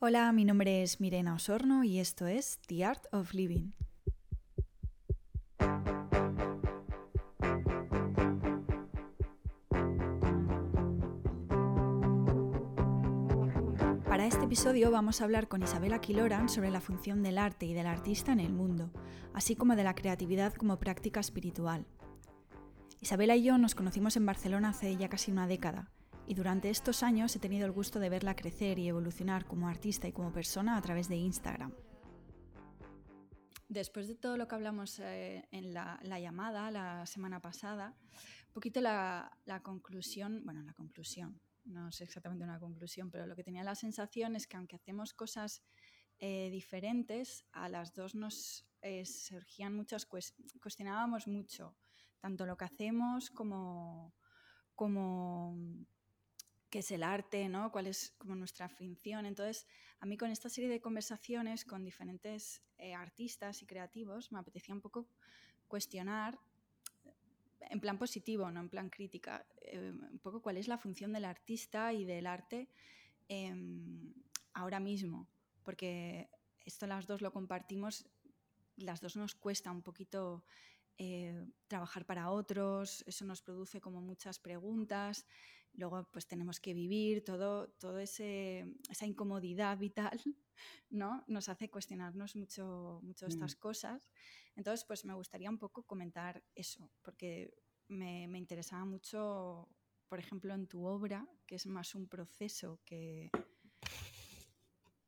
Hola, mi nombre es Mirena Osorno y esto es The Art of Living. Para este episodio vamos a hablar con Isabela Quiloran sobre la función del arte y del artista en el mundo, así como de la creatividad como práctica espiritual. Isabela y yo nos conocimos en Barcelona hace ya casi una década, y durante estos años he tenido el gusto de verla crecer y evolucionar como artista y como persona a través de Instagram. Después de todo lo que hablamos eh, en la, llamada la semana pasada, un poquito la, conclusión, bueno, la conclusión, no sé exactamente una conclusión, pero lo que tenía la sensación es que aunque hacemos cosas eh, diferentes, a las dos nos eh, surgían muchas, cuestionábamos mucho, tanto lo que hacemos como, como qué es el arte, ¿no? cuál es como nuestra función. Entonces, a mí con esta serie de conversaciones con diferentes eh, artistas y creativos me apetecía un poco cuestionar, en plan positivo, no en plan crítica, eh, un poco cuál es la función del artista y del arte em, ahora mismo, porque esto las dos lo compartimos, las dos nos cuesta un poquito eh, trabajar para otros, eso nos produce como muchas preguntas, luego pues tenemos que vivir, todo, todo ese, esa incomodidad vital, ¿no? Nos hace cuestionarnos mucho, mucho estas mm. cosas. Entonces, pues me gustaría un poco comentar eso, porque me, me interesaba mucho, por ejemplo, en tu obra, que es más un proceso que,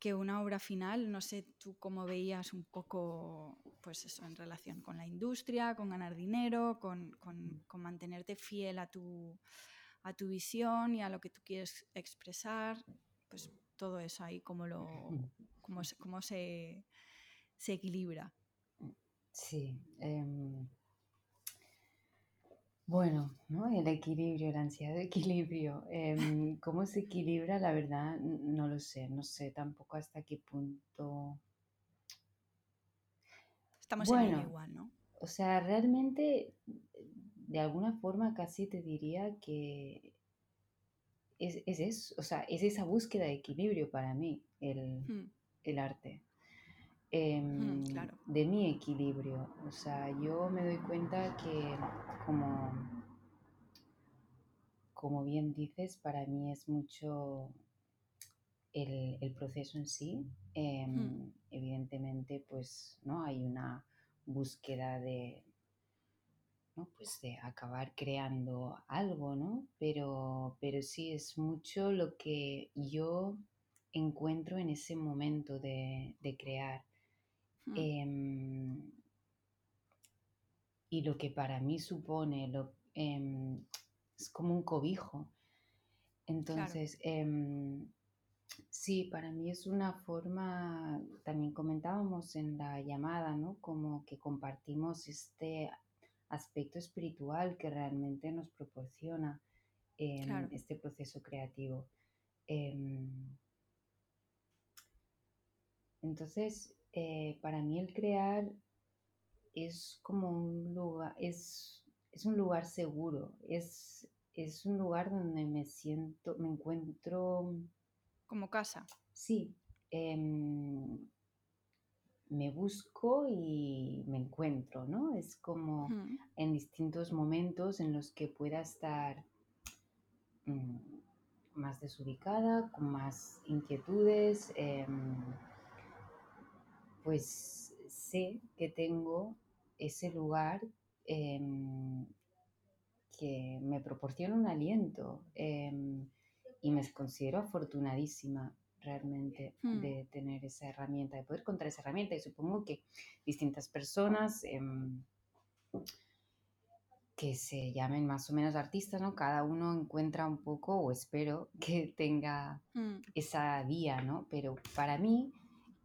que una obra final, no sé tú cómo veías un poco, pues eso, en relación con la industria, con ganar dinero, con, mantenerte fiel a tu, a tu visión y a lo que tú quieres expresar, pues todo eso ahí, cómo, lo, cómo, cómo se, se equilibra. Sí. Em, bueno, ¿no? El equilibrio, la ansiedad de equilibrio. Em, ¿cómo se equilibra? La verdad, no lo sé. No sé tampoco hasta qué punto. Estamos en ello igual, ¿no? O sea, realmente, de alguna forma casi te diría que es, es eso, o sea, es esa búsqueda de equilibrio para mí, el, hmm. el arte. Em, de mi equilibrio. O sea, yo me doy cuenta que como, como bien dices, para mí es mucho el, proceso en sí. Em, hmm. Evidentemente, pues, ¿no? Hay una búsqueda de, Pues de acabar creando algo, ¿no? Pero, pero sí es mucho lo que yo encuentro en ese momento de, de crear. Em, y lo que para mí supone lo, em, es como un cobijo. Entonces, em, sí, para mí es una forma, también comentábamos en la llamada, ¿no? Como que compartimos este aspecto espiritual que realmente nos proporciona este proceso creativo. entonces, eh, para mí el crear es como un lugar, es, es un lugar seguro, es, es un lugar donde me siento, me encuentro... Como casa. Sí. Em, me busco y me encuentro, ¿no? Es como en distintos momentos en los que pueda estar mm, más desubicada, con más inquietudes. Em, pues sé que tengo ese lugar em, que me proporciona un aliento em, y me considero afortunadísima realmente hmm. de tener esa herramienta, de poder contar esa herramienta y supongo que distintas personas em, que se llamen más o menos artistas, ¿no? Cada uno encuentra un poco, o espero que tenga hmm. esa vía, ¿no? Pero para mí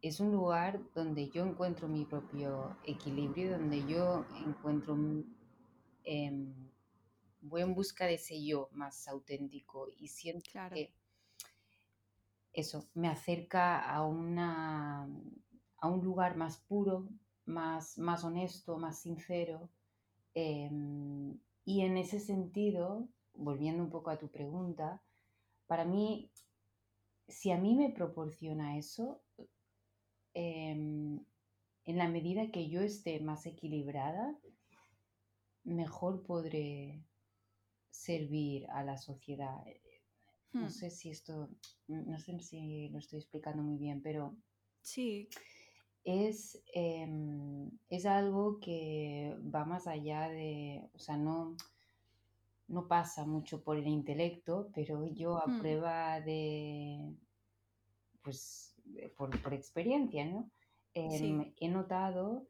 es un lugar donde yo encuentro mi propio equilibrio, donde yo encuentro, eh, voy en busca de ese yo más auténtico y siento que eso me acerca a, una, a un lugar más puro, más, más honesto, más sincero. Em, y en ese sentido, volviendo un poco a tu pregunta, para mí si a mí me proporciona eso, em, en la medida que yo esté más equilibrada, mejor podré servir a la sociedad. No sé si esto, no sé si lo estoy explicando muy bien, pero sí. Es, em, es algo que va más allá de, o sea, no, no pasa mucho por el intelecto, pero yo a hmm. prueba de, pues, por, experiencia, ¿no? Em, he notado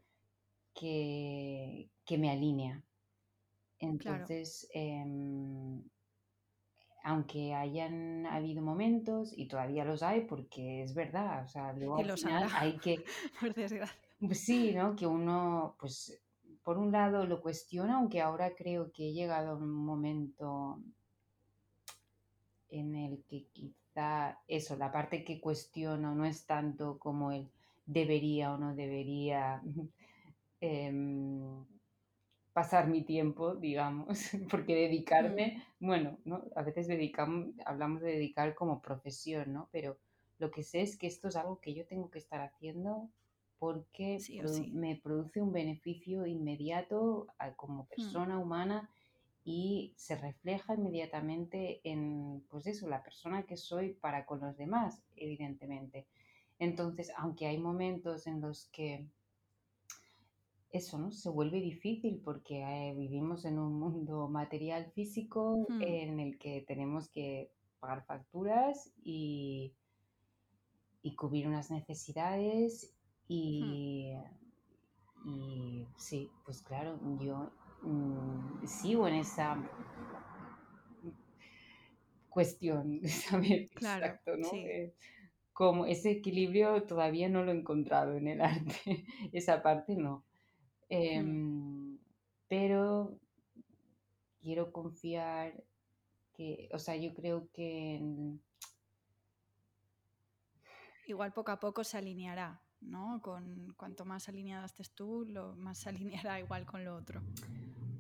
que, que, me alinea. Entonces, em, aunque hayan habido momentos, y todavía los hay, porque es verdad, o sea, luego al final hay que... Pues sí, ¿no? Que uno, pues, por un lado lo cuestiona, aunque ahora creo que he llegado a un momento en el que quizá eso, la parte que cuestiono no es tanto como el debería o no debería em, pasar mi tiempo, digamos, porque dedicarme, mm. bueno, ¿no? a veces dedicamos, hablamos de dedicar como profesión, ¿no? Pero lo que sé es que esto es algo que yo tengo que estar haciendo porque me produce un beneficio inmediato como mm. persona humana y se refleja inmediatamente en, pues eso, la persona que soy para con los demás, evidentemente. Entonces, aunque hay momentos en los que eso, ¿no? Se vuelve difícil porque eh, vivimos en un mundo material físico hmm. en el que tenemos que pagar facturas y, y cubrir unas necesidades hmm. y, y sí, pues claro, yo mm, sigo en esa cuestión de saber exacto, ¿no? Eh, como ese equilibrio todavía no lo he encontrado en el arte, esa parte no. Em, pero quiero confiar que, o sea, yo creo que... Igual poco a poco se alineará, ¿no? Con cuanto más alineada estés tú, lo más se alineará igual con lo otro.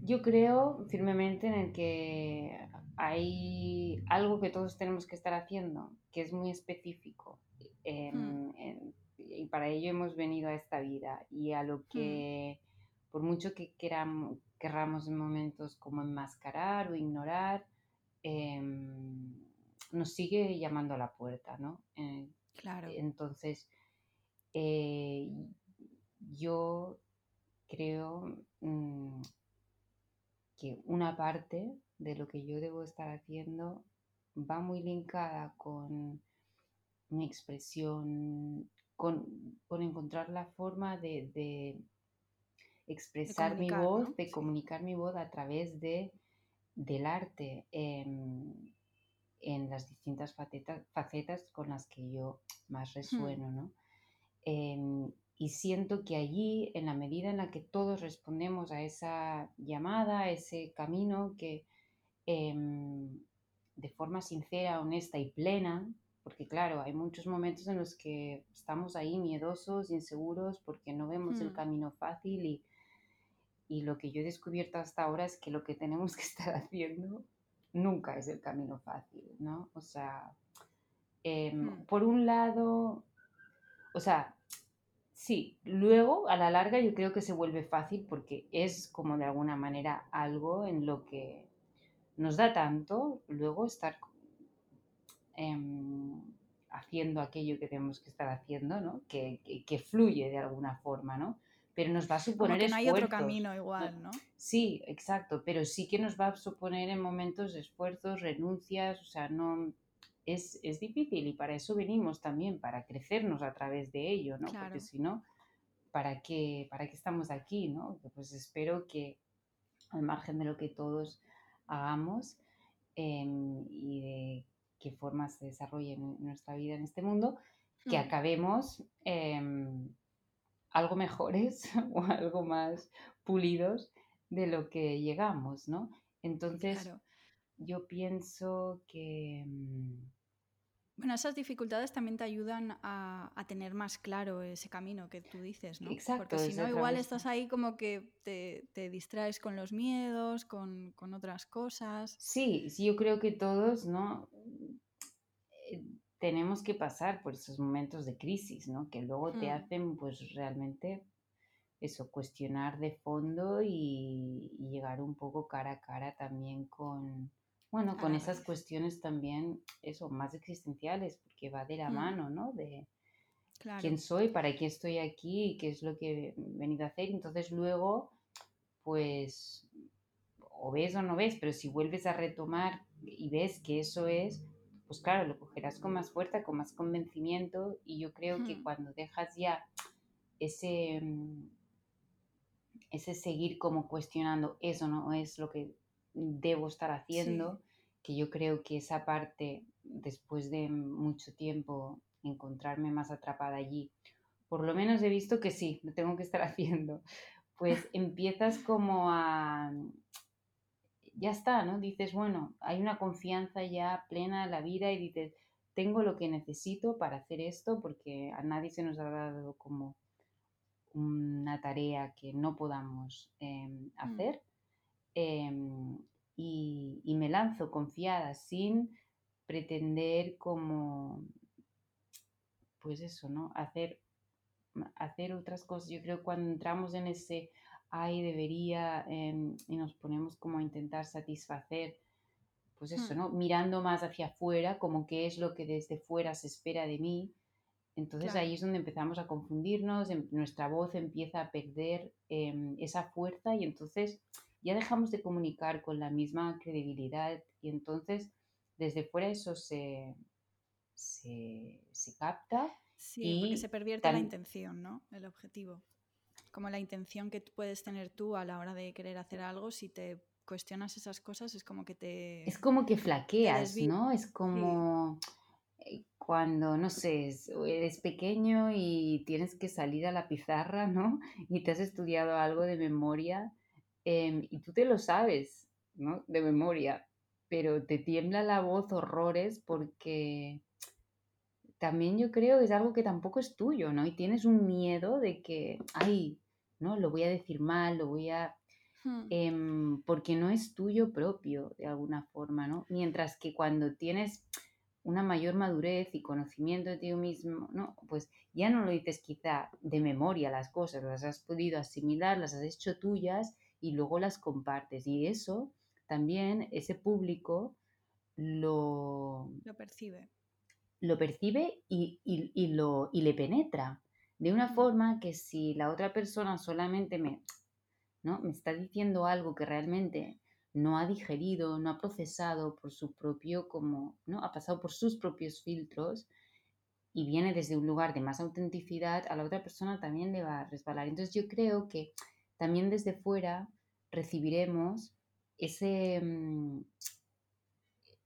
Yo creo firmemente en el que hay algo que todos tenemos que estar haciendo, que es muy específico. Hmm. y para ello hemos venido a esta vida y a lo hmm. que por mucho que queramos, querramos en momentos como enmascarar o ignorar, em, nos sigue llamando a la puerta, ¿no? Eh, claro. Entonces, eh, yo creo mm, que una parte de lo que yo debo estar haciendo va muy linkada con mi expresión, con, encontrar la forma de expresar mi voz, de comunicar mi voz a través de, del arte en, las distintas facetas, facetas, con las que yo más hmm. resueno, ¿no? Em, y siento que allí, en la medida en la que todos respondemos a esa llamada, a ese camino que em, de forma sincera, honesta y plena, porque claro, hay muchos momentos en los que estamos ahí miedosos, inseguros, porque no vemos el hmm. camino fácil y y lo que yo he descubierto hasta ahora es que lo que tenemos que estar haciendo nunca es el camino fácil, ¿no? O sea, em, hmm. por un lado, o sea, sí, luego a la larga yo creo que se vuelve fácil porque es como de alguna manera algo en lo que nos da tanto luego estar em, haciendo aquello que tenemos que estar haciendo, ¿no? Que, que, fluye de alguna forma, ¿no? Pero nos va a suponer Como que no hay otro camino igual, ¿no? Sí, exacto, pero sí que nos va a suponer en momentos esfuerzos, renuncias, o sea, no es, difícil y para eso venimos también, para crecernos a través de ello, ¿no? Porque si no, ¿para qué, ¿para qué estamos aquí, no? Pues espero que al margen de lo que todos hagamos em, y de qué forma se desarrolle nuestra vida en este mundo, que mm. acabemos em, algo mejores o algo más pulidos de lo que llegamos, ¿no? Entonces, yo pienso que... Mm, bueno, esas dificultades también te ayudan a, tener más claro ese camino que tú dices, ¿no? Exacto. Porque si no, igual estás ahí como que te, distraes con los miedos, con, con, otras cosas. Sí, sí, yo creo que todos, ¿no? Tenemos que pasar por esos momentos de crisis, ¿no? Que luego te hacen pues realmente eso, cuestionar de fondo y, llegar un poco cara a cara también con, bueno, con esas cuestiones también, eso, más existenciales, porque va de la mano, ¿no? De quién soy, para qué estoy aquí, qué es lo que he venido a hacer. Entonces luego, pues, o ves o no ves, pero si vuelves a retomar y ves que eso es, pues claro, lo cogerás con más fuerza, con más convencimiento y yo creo que cuando dejas ya ese, mm, ese seguir como cuestionando eso no es lo que debo estar haciendo, que yo creo que esa parte, después de mucho tiempo encontrarme más atrapada allí, por lo menos he visto que sí, lo tengo que estar haciendo, pues empiezas como a, ya está, ¿no? Dices, bueno, hay una confianza ya plena en la vida y dices, tengo lo que necesito para hacer esto porque a nadie se nos ha dado como una tarea que no podamos em, mm. hacer. Em, y, y, me lanzo confiada sin pretender como, pues eso, ¿no? Hacer, hacer otras cosas. Yo creo que cuando entramos en ese ay, debería, em, y nos ponemos como a intentar satisfacer, pues eso, hmm. ¿no? Mirando más hacia afuera, como qué es lo que desde fuera se espera de mí. Entonces ahí es donde empezamos a confundirnos, em, nuestra voz empieza a perder em, esa fuerza y entonces ya dejamos de comunicar con la misma credibilidad y entonces desde fuera eso se, se, capta. Sí, y porque se pervierte la intención, ¿no? El objetivo como la intención que puedes tener tú a la hora de querer hacer algo, si te cuestionas esas cosas, es como que te... Es como que flaqueas, ¿no? Es como eh, cuando, no sé, eres pequeño y tienes que salir a la pizarra, ¿no? Y te has estudiado algo de memoria em, y tú te lo sabes, ¿no? De memoria, pero te tiembla la voz horrores porque también yo creo que es algo que tampoco es tuyo, ¿no? Y tienes un miedo de que, ay, ¿no? Lo voy a decir mal, lo voy a... Hmm. Em, porque no es tuyo propio de alguna forma, ¿no? Mientras que cuando tienes una mayor madurez y conocimiento de ti mismo, ¿no? Pues ya no lo dices quizá de memoria las cosas, las has podido asimilar, las has hecho tuyas y luego las compartes. Y eso también ese público lo, lo percibe. Lo percibe y, y, lo, y le penetra. De una forma que si la otra persona solamente me, ¿no? me está diciendo algo que realmente no ha digerido, no ha procesado por su propio, como, ¿no? Ha pasado por sus propios filtros y viene desde un lugar de más autenticidad, a la otra persona también le va a resbalar. Entonces yo creo que también desde fuera recibiremos ese, mm,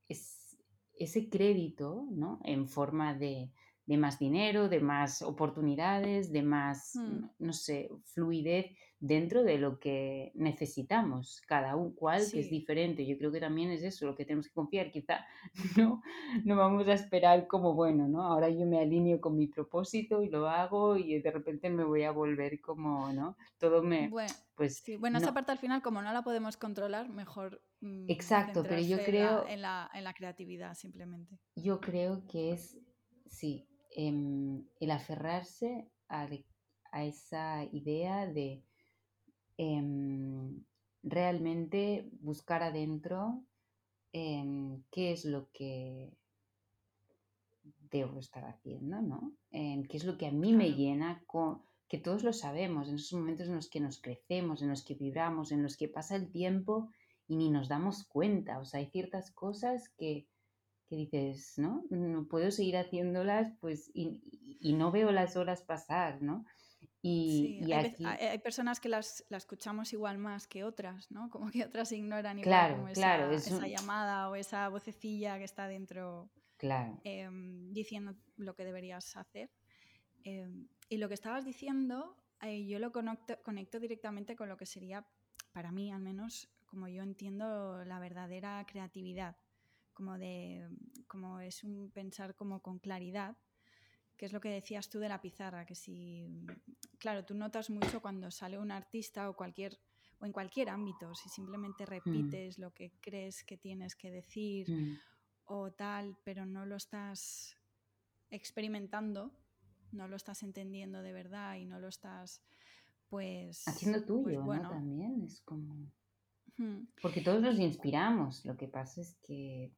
ese crédito, ¿no? En forma de, de más dinero, de más oportunidades, de más, mm. no sé, fluidez dentro de lo que necesitamos, cada cual que es diferente. Yo creo que también es eso lo que tenemos que confiar. Quizá no, no vamos a esperar como, bueno, ¿no? Ahora yo me alineo con mi propósito y lo hago y de repente me voy a volver como, ¿no? Todo me... Bueno, pues, bueno esa parte al final, como no la podemos controlar, mejor... Mm, Exacto, pero yo creo... En la, en la creatividad, simplemente. Yo creo que es, sí, Em, el aferrarse a, esa idea de em, realmente buscar adentro em, qué es lo que debo estar haciendo, ¿no? qué es lo que a mí me llena, que todos lo sabemos, en esos momentos en los que nos crecemos, en los que vibramos, en los que pasa el tiempo y ni nos damos cuenta. O sea, hay ciertas cosas que que dices, ¿no? No puedo seguir haciéndolas, pues, y, no veo las horas pasar, ¿no? Y, hay, personas que las, escuchamos igual más que otras, ¿no? Como que otras ignoran igual claro, como claro, esa, llamada o esa vocecilla que está dentro claro. Em, diciendo lo que deberías hacer. Em, y lo que estabas diciendo, eh, yo lo conecto, conecto directamente con lo que sería, para mí al menos, como yo entiendo, la verdadera creatividad como de como es un pensar como con claridad, que es lo que decías tú de la pizarra, que si claro, tú notas mucho cuando sale un artista o cualquier o en cualquier ámbito, si simplemente mm. repites lo que crees que tienes que decir mm. o tal, pero no lo estás experimentando, no lo estás entendiendo de verdad y no lo estás, pues... Haciendo pues tuyo, bueno. También es como... Porque todos nos inspiramos, lo que pasa es que,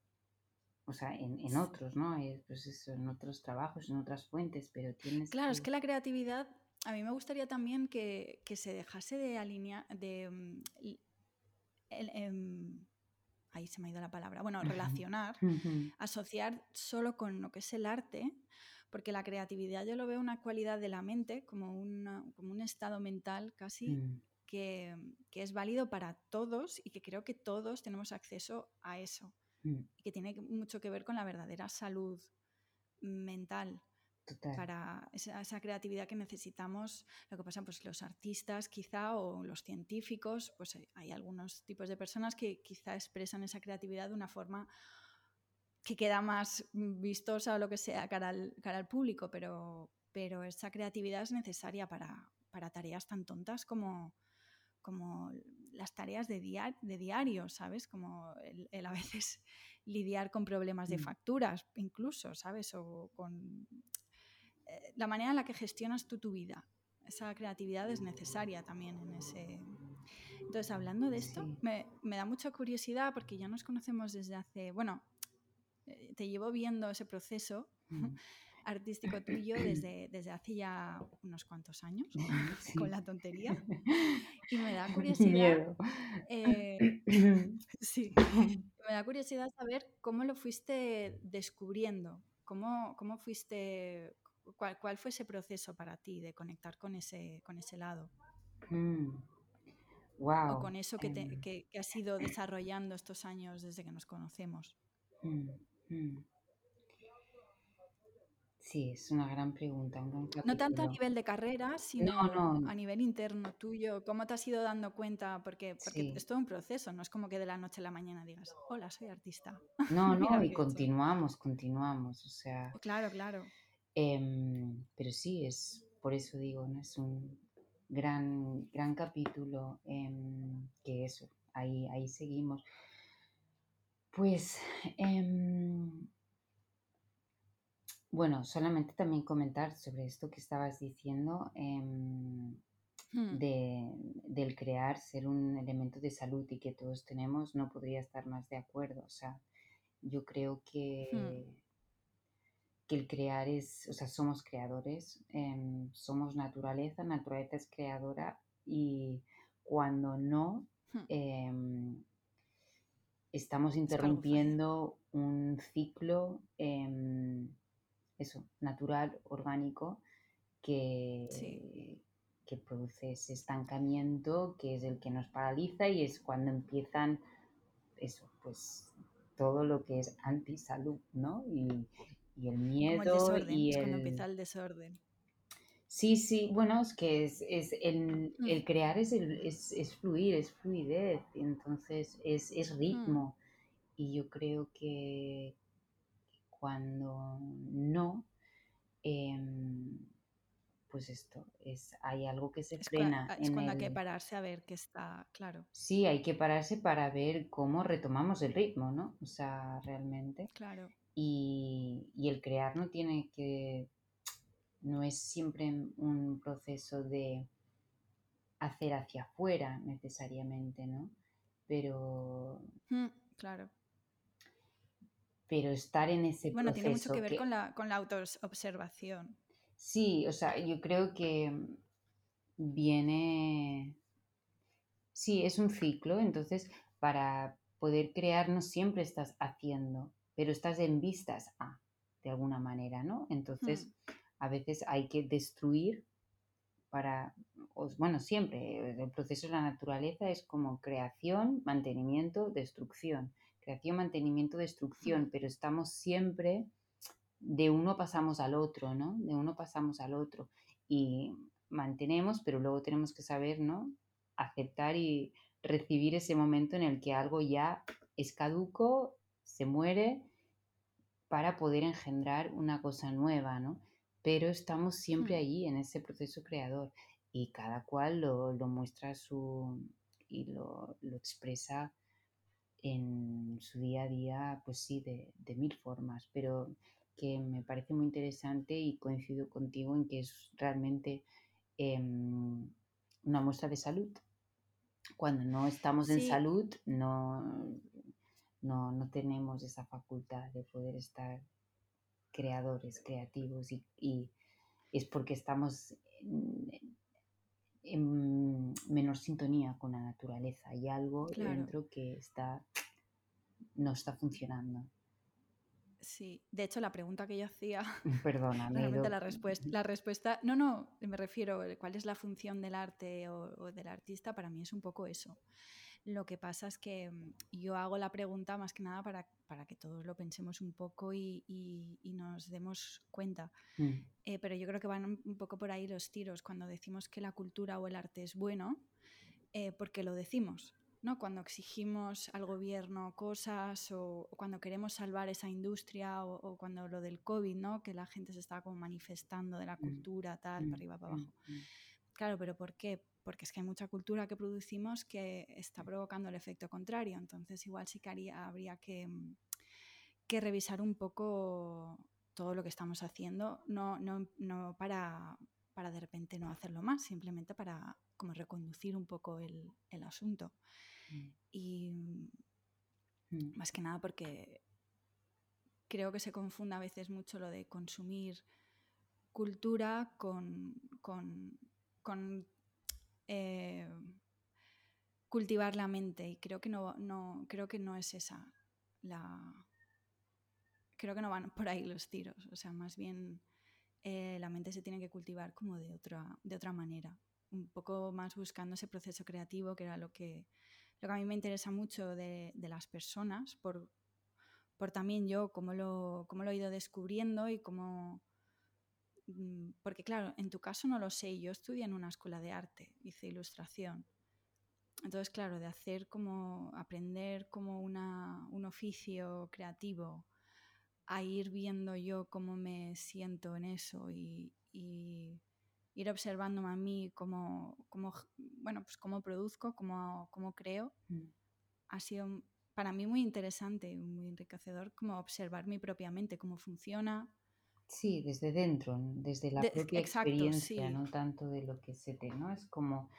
o sea, en, otros, ¿no? Pues eso, en otros trabajos, en otras fuentes, pero tienes... Claro, es que la creatividad, a mí me gustaría también que, se dejase de alinear, de... Mm, em, ahí se me ha ido la palabra, bueno, relacionar, asociar solo con lo que es el arte, porque la creatividad yo lo veo una cualidad de la mente, como, como un estado mental casi, mm. que, es válido para todos y que creo que todos tenemos acceso a eso, mm. y que tiene mucho que ver con la verdadera salud mental para esa, creatividad que necesitamos. Lo que pasa, pues los artistas quizá o los científicos, pues hay, algunos tipos de personas que quizá expresan esa creatividad de una forma que queda más vistosa o lo que sea cara al, cara al público, pero, pero esa creatividad es necesaria para, para tareas tan tontas como, como las tareas de, de diario, ¿sabes? Como el, a veces lidiar con problemas de mm. facturas, incluso, ¿sabes? O con eh, la manera en la que gestionas tú tu vida. Esa creatividad es necesaria también en ese... Entonces, hablando de esto, me, da mucha curiosidad porque ya nos conocemos desde hace, bueno, eh, te llevo viendo ese proceso mm. Artístico tuyo desde, desde hace ya unos cuantos años, con la tontería. Y me da curiosidad. Eh, sí, me da curiosidad saber cómo lo fuiste descubriendo, cómo, cómo fuiste ¿Cuál, fue ese proceso para ti de conectar con ese, con ese lado? Wow. O con eso que, te, em. que, has ido desarrollando estos años desde que nos conocemos. Mm, mm. Sí, es una gran pregunta. no tanto a nivel de carrera, sino a nivel interno tuyo. ¿Cómo te has ido dando cuenta? Porque, porque es todo un proceso, no es como que de la noche a la mañana digas, hola, soy artista. No, no, y continuamos, continuamos. O sea. Claro, claro. Em, pero sí, es por eso digo, ¿no? es un gran, gran capítulo em, que eso, ahí, ahí seguimos. Pues, em, bueno, solamente también comentar sobre esto que estabas diciendo, hmm. de, del crear ser un elemento de salud y que todos tenemos, no podría estar más de acuerdo. O sea, yo creo hmm. que que el crear es, o sea, somos creadores, em, somos naturaleza, naturaleza es creadora y cuando no, hmm. em, estamos interrumpiendo un ciclo, em, eso, natural, orgánico, que, que produce ese estancamiento, que es el que nos paraliza y es cuando empiezan, eso, pues todo lo que es antisalud, ¿no? Y, y el miedo y el... cuando empieza el desorden. Sí, sí, bueno, es que es, es el, mm. el, crear es, el, es, es, fluir, es fluidez, entonces es, es mm. ritmo. Y yo creo que cuando no, em, pues esto, es, hay algo que se frena. es cuando hay que pararse a ver que está claro. Sí, hay que pararse para ver cómo retomamos el ritmo, ¿no? O sea, realmente. Claro. Y, el crear no tiene que, no es siempre un proceso de hacer hacia afuera necesariamente, ¿no? Pero... Mm, claro. Pero estar en ese bueno, proceso... Bueno, tiene mucho que ver con la, con la autoobservación. Sí, o sea, yo creo que viene... Sí, es un ciclo, entonces para poder crear no siempre estás haciendo, pero estás en vistas a, de alguna manera, ¿no? Entonces, mm. a veces hay que destruir para, bueno, siempre, el proceso de la naturaleza es como creación, mantenimiento, destrucción. Creación, mantenimiento, destrucción, pero estamos siempre, de uno pasamos al otro, ¿no? De uno pasamos al otro. Y mantenemos, pero luego tenemos que saber, ¿no? Aceptar y recibir ese momento en el que algo ya es caduco se muere para poder engendrar una cosa nueva, ¿no? Pero estamos siempre hmm. allí en ese proceso creador y cada cual lo, muestra su y lo, expresa en su día a día, pues sí, de, mil formas, pero que me parece muy interesante y coincido contigo en que es realmente em, una muestra de salud. Cuando no estamos en salud, no, no, no, tenemos esa facultad de poder estar creadores, creativos y, es porque estamos en, menor sintonía con la naturaleza. Hay algo dentro que está, no está funcionando. Sí, de hecho la pregunta que yo hacía, Perdona, realmente la respuesta, la respuesta, no, no, me refiero, cuál es la función del arte o, del artista, para mí es un poco eso. Lo que pasa es que mm, yo hago la pregunta más que nada para, para que todos lo pensemos un poco y, y, nos demos cuenta. Mm. Eh, pero yo creo que van un poco por ahí los tiros cuando decimos que la cultura o el arte es bueno, eh, porque lo decimos. ¿no? Cuando exigimos al gobierno cosas o, cuando queremos salvar esa industria o, cuando lo del COVID, ¿no? Que la gente se está como manifestando de la mm, cultura, tal, para mm, arriba, para abajo. Mm, claro, pero ¿por qué? Porque es que hay mucha cultura que producimos que está provocando el efecto contrario. Entonces igual sí que habría que, que revisar un poco todo lo que estamos haciendo, no, no, no para, para de repente no hacerlo más, simplemente para como reconducir un poco el, el asunto. Mm. Y mm. más que nada porque creo que se confunde a veces mucho lo de consumir cultura con, eh, cultivar la mente y creo que no, no, creo que no es esa la creo que no van por ahí los tiros o sea más bien eh, la mente se tiene que cultivar como de otra de otra manera un poco más buscando ese proceso creativo que era lo que lo que a mí me interesa mucho de, las personas, por, por, también yo cómo lo, cómo lo he ido descubriendo y cómo... Mm, porque claro, en tu caso no lo sé, yo estudié en una escuela de arte, hice ilustración. Entonces, claro, de hacer como aprender como una, un oficio creativo, a ir viendo yo cómo me siento en eso y, y ir observándome a mí cómo, cómo bueno, pues cómo produzco, cómo, cómo creo, mm. ha sido para mí muy interesante muy enriquecedor como observar mi propia mente, cómo funciona. Sí, desde dentro, desde la propia experiencia, no tanto de lo que se te, ¿no? Es como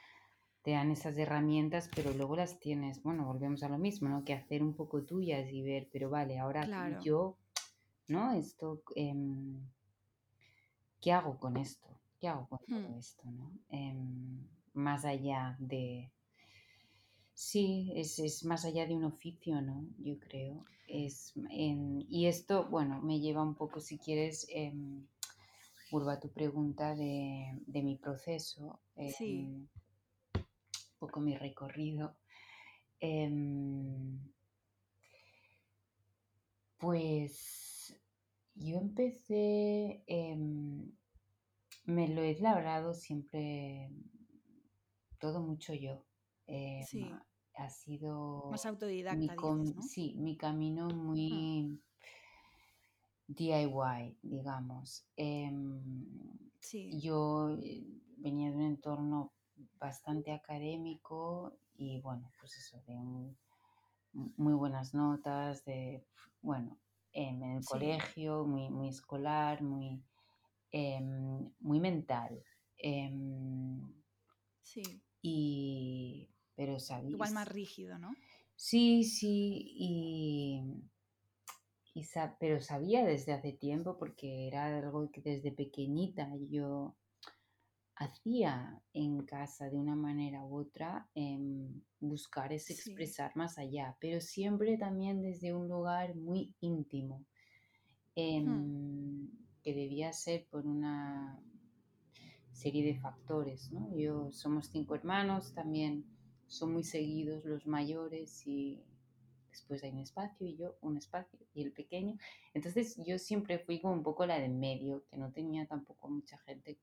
te dan esas herramientas, pero luego las tienes, bueno, volvemos a lo mismo, ¿no? Que hacer un poco tuyas y ver, pero vale, ahora yo, ¿no? Esto, em, ¿qué hago con esto? ¿qué hago con todo hmm. esto? ¿no? Em, más allá de... Sí, es, más allá de un oficio, ¿no? Yo creo. Es, y esto, bueno, me lleva un poco, si quieres, eh, a tu pregunta de, mi proceso. sí. un poco mi recorrido. Em, pues yo empecé me lo he labrado siempre todo mucho yo. Eh, sí. Ha sido... Más autodidacta, dices, ¿no? Sí, mi camino muy DIY, digamos. Em, sí. Yo eh, venía de un entorno bastante académico y bueno, pues eso, de muy buenas notas, de, bueno, en el colegio, muy, muy escolar, muy Em, muy mental. Em, sí. Y, pero sabía. Igual más rígido, ¿no? Sí, sí, y, pero sabía desde hace tiempo porque era algo que desde pequeñita yo hacía en casa de una manera u otra, em, buscar es expresar más allá, pero siempre también desde un lugar muy íntimo. Hmm que debía ser por una serie de factores, ¿no? Yo somos cinco hermanos, también son muy seguidos los mayores y después hay un espacio y yo un espacio y el pequeño. Entonces yo siempre fui como un poco la de medio, que no tenía tampoco mucha gente,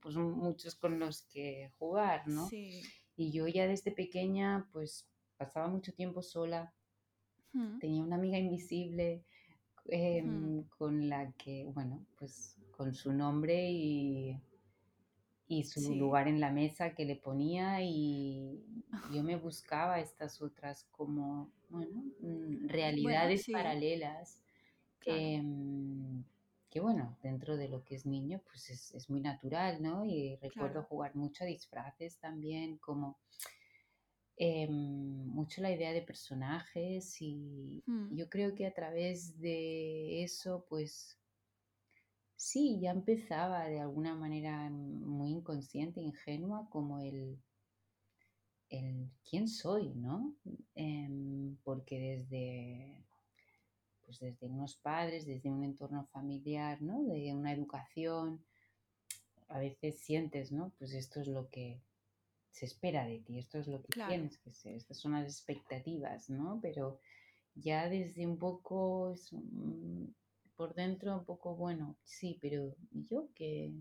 pues muchos con los que jugar, ¿no? Sí. Y yo ya desde pequeña pues pasaba mucho tiempo sola, tenía una amiga invisible, Em, con la que, bueno, pues con su nombre y, y su lugar en la mesa que le ponía y yo me buscaba estas otras como, bueno, mm, realidades paralelas. Em, que bueno, dentro de lo que es niño, pues es, muy natural, ¿no? Y recuerdo jugar mucho a disfraces también, como em, mucho la idea de personajes y hmm. yo creo que a través de eso, pues sí, ya empezaba de alguna manera muy inconsciente, ingenua, como el, el quién soy, ¿no? Em, porque desde pues desde unos padres, desde un entorno familiar, ¿no? De una educación, a veces sientes, ¿no? Pues esto es lo que se espera de ti, esto es lo que tienes que ser, estas son las expectativas, ¿no? Pero ya desde un poco, por dentro un poco, bueno, sí, pero yo qué,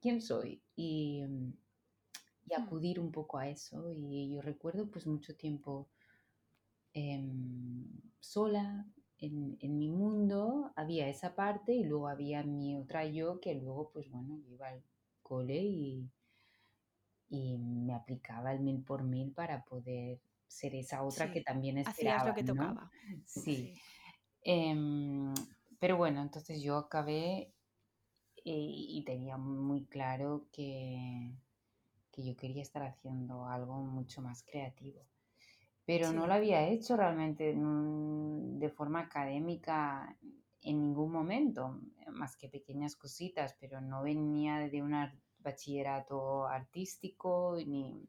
quién soy? Y, y hmm. acudir un poco a eso. Y yo recuerdo pues mucho tiempo Em, sola en, mi mundo, había esa parte y luego había mi otra yo que luego, pues bueno, iba al cole y, y me aplicaba el mil por mil para poder ser esa otra que también esperaba. Hacías lo que tocaba. Sí. Em, pero bueno, entonces yo acabé y, y tenía muy claro que, que yo quería estar haciendo algo mucho más creativo pero no lo había hecho realmente de forma académica en ningún momento, más que pequeñas cositas, pero no venía de un bachillerato artístico ni,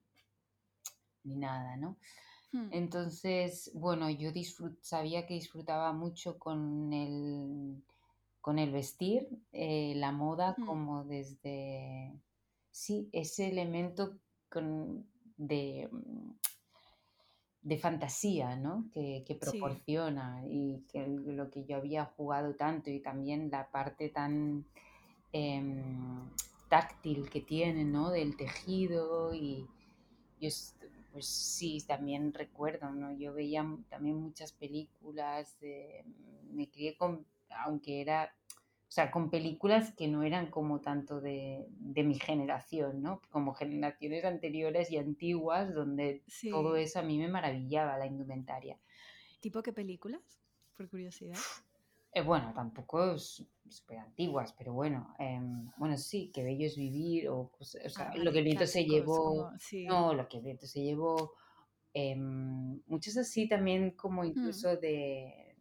ni nada, ¿no? Hmm. Entonces, bueno, yo sabía que disfrutaba mucho con el, con el vestir, eh, la moda, hmm. como desde, sí, ese elemento de de fantasía, ¿no? Que, proporciona y que lo que yo había jugado tanto y también la parte tan em, táctil que tiene, ¿no? Del tejido y yo, pues sí, también recuerdo, ¿no? Yo veía también muchas películas, me crié con, aunque era o sea, con películas que no eran como tanto de, mi generación, ¿no? Como generaciones anteriores y antiguas, donde todo eso a mí me maravillaba, la indumentaria. ¿Tipo qué películas? Por curiosidad. Eh, bueno, tampoco súper antiguas, pero bueno, em, bueno, sí, que bello es vivir, o, pues, sea, ah, lo que el viento se llevó, no, lo que el viento se llevó, em, muchos así también como mm. incluso de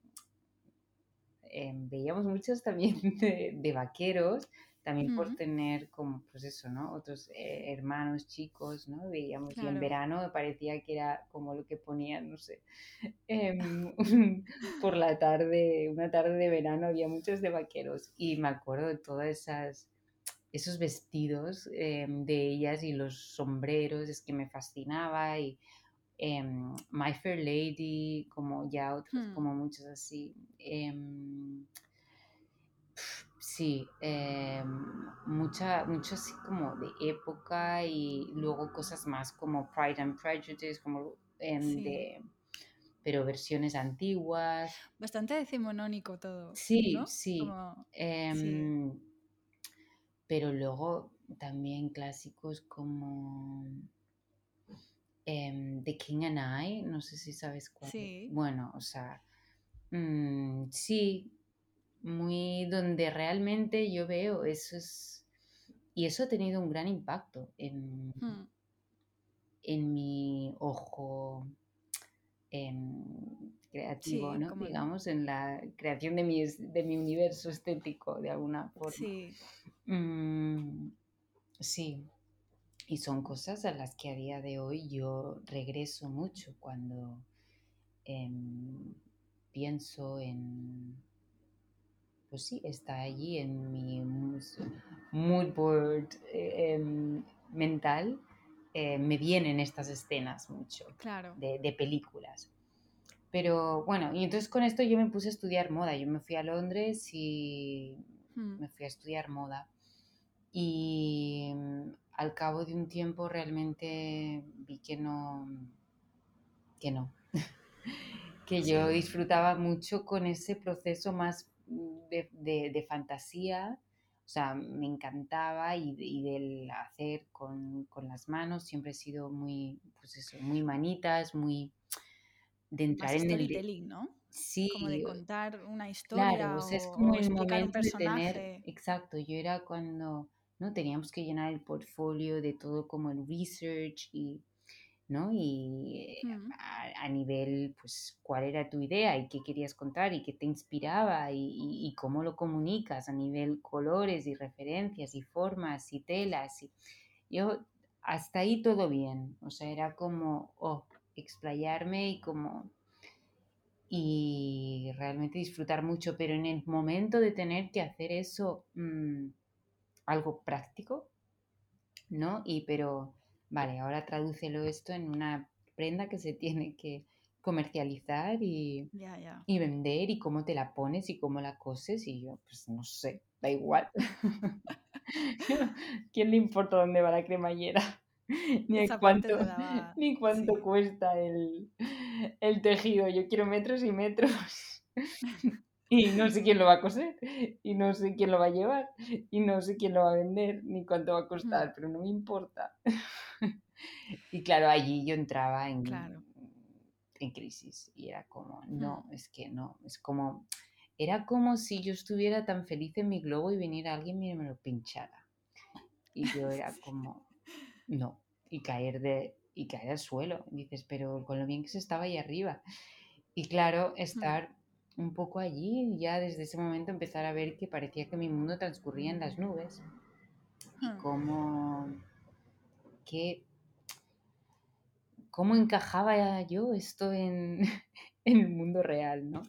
Em, veíamos muchos también de, vaqueros, también por tener como, pues eso, ¿no? Otros eh, hermanos chicos, ¿no? Veíamos y en verano me parecía que era como lo que ponían, no sé, em, por la tarde, una tarde de verano había muchos de vaqueros y me acuerdo de todas esas esos vestidos em, de ellas y los sombreros, es que me fascinaba y Em, My Fair Lady, como ya otros, hmm. como muchos así. Sí, eh, mucha, mucho así como de época y luego cosas más como Pride and Prejudice, como de pero versiones antiguas. Bastante decimonónico todo. Sí, sí. Pero luego también clásicos como Em, The King and I, no sé si sabes cuál. Sí. Bueno, o sea, mm, sí, muy donde realmente yo veo eso es, y eso ha tenido un gran impacto en, hmm. en mi ojo em, creativo, ¿no? Digamos, en la creación de mi, de mi universo estético, de alguna forma. Sí. Mm, sí, y son cosas a las que a día de hoy yo regreso mucho cuando em, pienso en, pues sí, está allí en mi mood board eh, em, mental, eh, me vienen estas escenas mucho claro. de, películas. Pero bueno, y entonces con esto yo me puse a estudiar moda. Yo me fui a Londres y hmm. me fui a estudiar moda. Y al cabo de un tiempo realmente vi que no, que no, que yo disfrutaba mucho con ese proceso más de, fantasía, o sea, me encantaba y, y del hacer con, las manos, siempre he sido muy, pues eso, muy manitas, muy de entrar en el... ¿no? Sí. Como de contar una historia Claro, o sea, es como o el explicar un momento de tener, personaje. exacto, yo era cuando, ¿no? Teníamos que llenar el portfolio de todo como el research y, ¿no? Y eh, Mm, a, a nivel, pues, cuál era tu idea y qué querías contar y qué te inspiraba y, y- y cómo lo comunicas a nivel colores y referencias y formas y telas. Y yo, hasta ahí todo bien, o sea, era como, oh, explayarme y como y realmente disfrutar mucho, pero en el momento de tener que hacer eso, mm, algo práctico, ¿no? Y pero, vale, ahora tradúcelo esto en una prenda que se tiene que comercializar y, y vender y cómo te la pones y cómo la coses y yo, pues no sé, da igual. ¿Quién le importa dónde va la cremallera? Ni cuánto, daba. ni cuánto Sí. cuesta el, el tejido. Yo quiero metros y metros. Y no sé quién lo va a coser, y no sé quién lo va a llevar, y no sé quién lo va a vender, ni cuánto va a costar, pero no me importa. Y claro, allí yo entraba en, claro. en crisis y era como, no, es que no, es como, era como si yo estuviera tan feliz en mi globo y viniera alguien y me lo pinchara. Y yo era como, no, y caer de y caer al suelo. Y dices, pero con lo bien que se estaba ahí arriba. Y claro, estar un poco allí, ya desde ese momento empezar a ver que parecía que mi mundo transcurría en las nubes. Y mm, cómo que cómo encajaba yo esto en, en el mundo real, ¿no?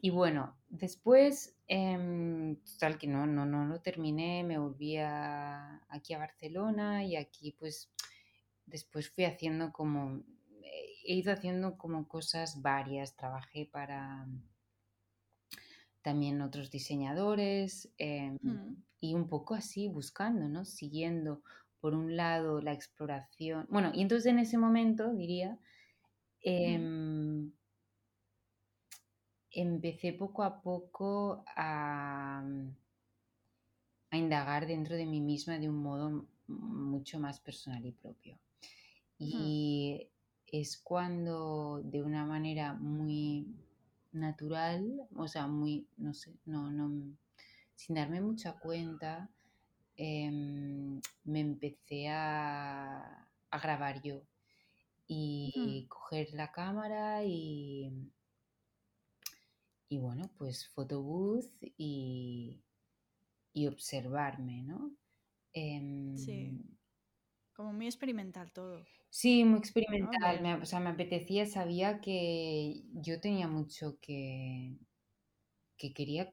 Y bueno, después, em, total que no, no, no lo terminé, me volví a- aquí a Barcelona y aquí pues después fui haciendo como, he ido haciendo como cosas varias, trabajé para también otros diseñadores em, Mm, y un poco así buscando, ¿no? Siguiendo por un lado la exploración, bueno, y entonces en ese momento diría, mm, em, empecé poco a poco a, a indagar dentro de mí misma de un modo mucho más personal y propio. mm, Y es cuando de una manera muy natural, o sea, muy, no sé, no, no, sin darme mucha cuenta, em, me empecé a, a grabar yo y mm. coger la cámara y, y bueno, pues photobooth y, y observarme, ¿no? Em, Sí. Como muy experimental todo. Sí, muy experimental. Me, o sea, me apetecía, sabía que yo tenía mucho que, que quería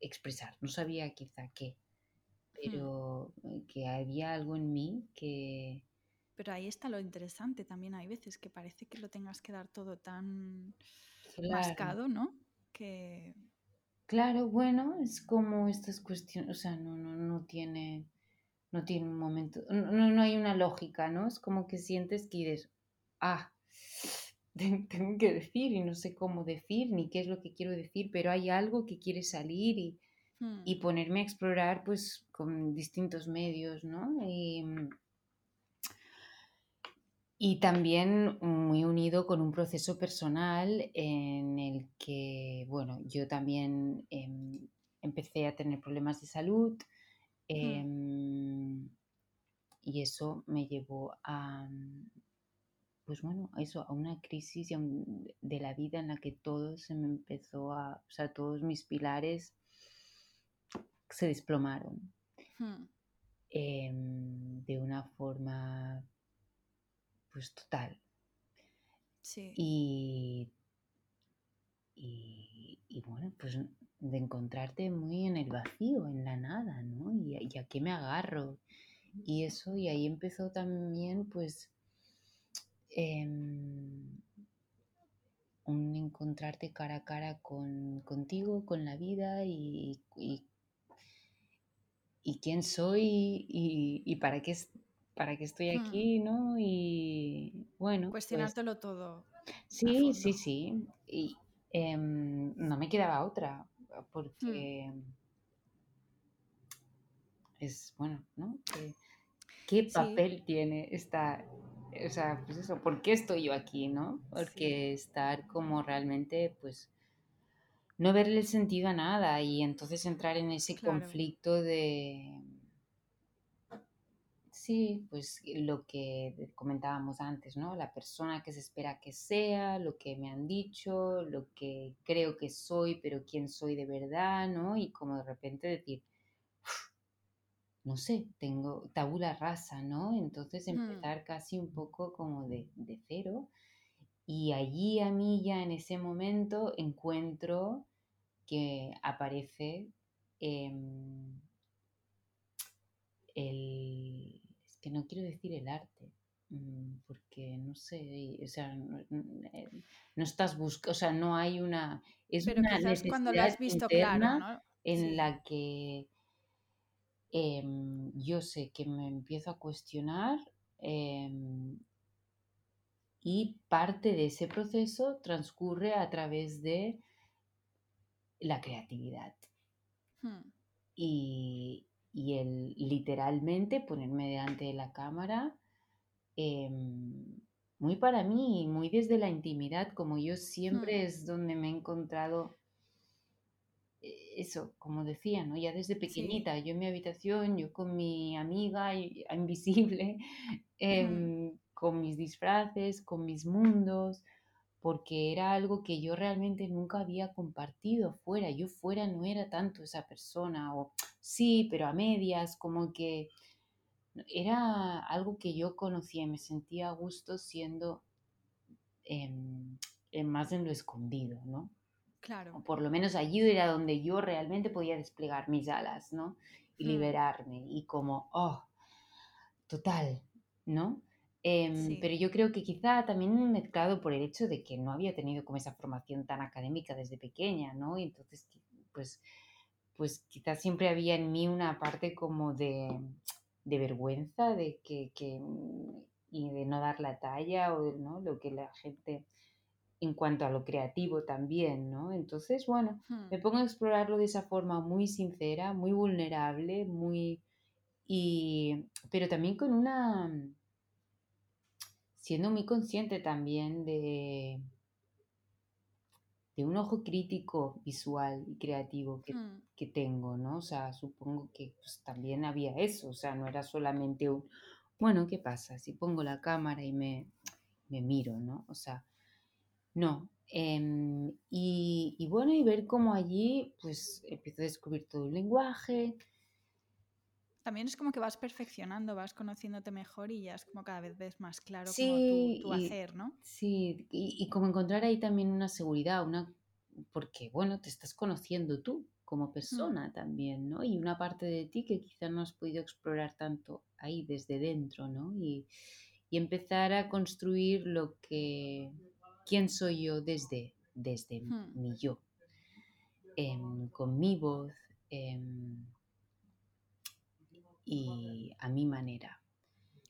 expresar. No sabía quizá qué, mm. pero eh, que había algo en mí que... Pero ahí está lo interesante también. Hay veces que parece que lo tengas que dar todo tan Claro, mascado, ¿no? Que. claro, bueno, es como estas cuestiones, o sea, no, no, no tiene, no tiene un momento, no, no hay una lógica, ¿no? Es como que sientes que dices, ah, te- tengo que decir y no sé cómo decir ni qué es lo que quiero decir, pero hay algo que quiere salir y, mm, y ponerme a explorar pues con distintos medios, ¿no? Y, y también muy unido con un proceso personal en el que, bueno, yo también em, empecé a tener problemas de salud mm, em, y eso me llevó a, pues bueno, eso, a una crisis de la vida en la que todo se me empezó a, o sea, todos mis pilares se desplomaron mm. em, de una forma pues total. Sí. Y, y, y bueno, pues de encontrarte muy en el vacío, en la nada, ¿no? Y, y a qué me agarro. Y eso, y ahí empezó también pues em, un encontrarte cara a cara con, contigo, con la vida y, y, y quién soy y, y para, qué, para qué estoy Mm. aquí, ¿no? Y bueno, pues Cuestionártelo todo sí, sí, sí. Y em, no me quedaba otra Mm, porque es, bueno, ¿no? ¿Qué, qué Sí. papel tiene esta, o sea, pues eso, ¿por qué estoy yo aquí, no? Porque estar como realmente, pues, no verle el sentido a nada y entonces entrar en ese conflicto de, sí, pues lo que comentábamos antes, ¿no? La persona que se espera que sea, lo que me han dicho, lo que creo que soy, pero quién soy de verdad, ¿no? Y como de repente decir, no sé, tengo tabula rasa, ¿no? Entonces mm. empezar casi un poco como de, cero. Y allí a mí ya en ese momento encuentro que aparece em, el, que no quiero decir el arte, mm, porque no sé, o sea, no, eh, estás buscando, o sea, no hay una, es Pero una quizás cuando lo has visto claro, ¿no? en la que Em, yo sé que me empiezo a cuestionar em, y parte de ese proceso transcurre a través de la creatividad. Hmm. Y, el literalmente ponerme delante de la cámara, em, muy para mí, muy desde la intimidad, como yo siempre hmm. es donde me he encontrado eso, como decía, ¿no? Ya desde pequeñita, yo en mi habitación, yo con mi amiga invisible, em, con mis disfraces, con mis mundos, porque era algo que yo realmente nunca había compartido fuera. Yo fuera no era tanto esa persona, o sí, pero a medias, como que era algo que yo conocía y me sentía a gusto siendo em, más en lo escondido, ¿no? Claro. O por lo menos allí era donde yo realmente podía desplegar mis alas, ¿no? Y hmm. liberarme. Y como, oh, total, ¿no? Em, pero yo creo que quizá también mezclado por el hecho de que no había tenido como esa formación tan académica desde pequeña, ¿no? Y entonces, pues, pues quizás siempre había en mí una parte como de, de vergüenza de que, que, y de no dar la talla o de, ¿no? lo que la gente en cuanto a lo creativo también, ¿no? Entonces, bueno, hmm. me pongo a explorarlo de esa forma muy sincera, muy vulnerable, muy... Y, pero también con una... siendo muy consciente también de, de un ojo crítico visual y creativo que, hmm. que tengo, ¿no? O sea, supongo que pues, también había eso, o sea, no era solamente un, bueno, ¿qué pasa? Si pongo la cámara y me, me miro, ¿no? O sea, no. Em, y, bueno, y ver cómo allí pues empiezo a descubrir todo el lenguaje. También es como que vas perfeccionando, vas conociéndote mejor y ya es como cada vez ves más claro sí, tu, hacer, ¿no? Sí, y, como encontrar ahí también una seguridad, una porque bueno, te estás conociendo tú como mm. persona también, ¿no? Y una parte de ti que quizá no has podido explorar tanto ahí desde dentro, ¿no? Y, y empezar a construir lo que quién soy yo desde, desde hmm. mi yo, em, con mi voz em, y a mi manera.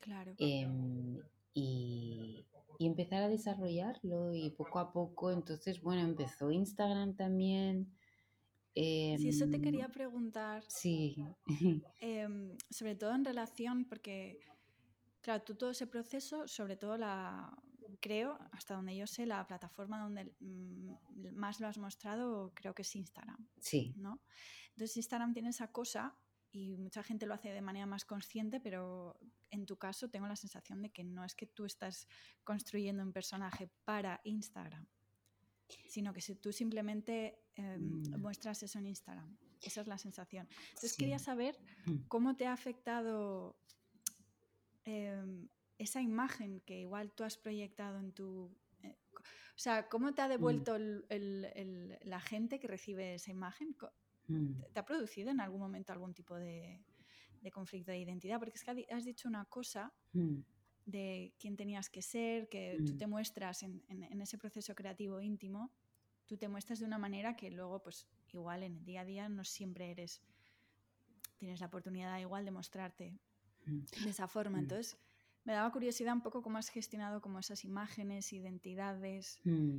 Claro. Em, y, empezar a desarrollarlo y poco a poco, entonces, bueno, empezó Instagram también. sí, eso te quería preguntar. Sí. sobre todo en relación, porque, claro, tú todo ese proceso, sobre todo la, creo, hasta donde yo sé, la plataforma donde mm, más lo has mostrado creo que es Instagram. Sí. ¿no? Entonces Instagram tiene esa cosa y mucha gente lo hace de manera más consciente, pero en tu caso tengo la sensación de que no es que tú estás construyendo un personaje para Instagram, sino que si tú simplemente em, mm. muestras eso en Instagram. Esa es la sensación. Entonces quería saber mm. cómo te ha afectado em, esa imagen que igual tú has proyectado en tu... Eh, o sea, ¿cómo te ha mm. devuelto la gente que recibe esa imagen? Mm. ¿Te ha producido en algún momento algún tipo de, conflicto de identidad? Porque es que has dicho una cosa mm. de quién tenías que ser, que tú te muestras en, ese proceso creativo íntimo, tú te muestras de una manera que luego, pues igual en el día a día no siempre eres, tienes la oportunidad igual de mostrarte de esa forma. Entonces, me daba curiosidad un poco cómo has gestionado como esas imágenes, identidades, mm.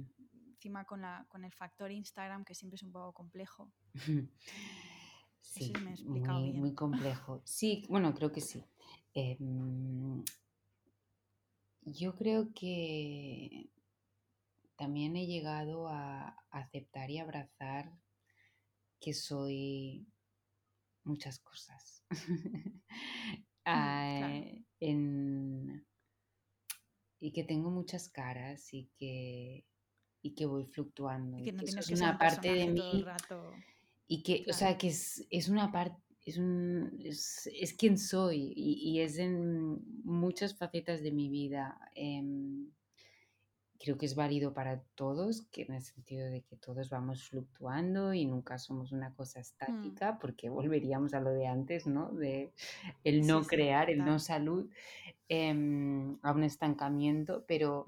Encima con, la, con el factor Instagram, que siempre es un poco complejo. Sí, me he muy, bien. muy complejo. Sí, bueno, creo que sí. Em, yo creo que también he llegado a aceptar y abrazar que soy muchas cosas. Ah, y que tengo muchas caras y que, y que voy fluctuando. Y que, es una parte de mí. Y que, o sea, que es, es una parte es, un, es, es, quien soy y, y, es en muchas facetas de mi vida. Em, creo que es válido para todos, que en el sentido de que todos vamos fluctuando y nunca somos una cosa mm. estática, porque volveríamos a lo de antes, ¿no? De el no crear, el no salud, em, a un estancamiento, pero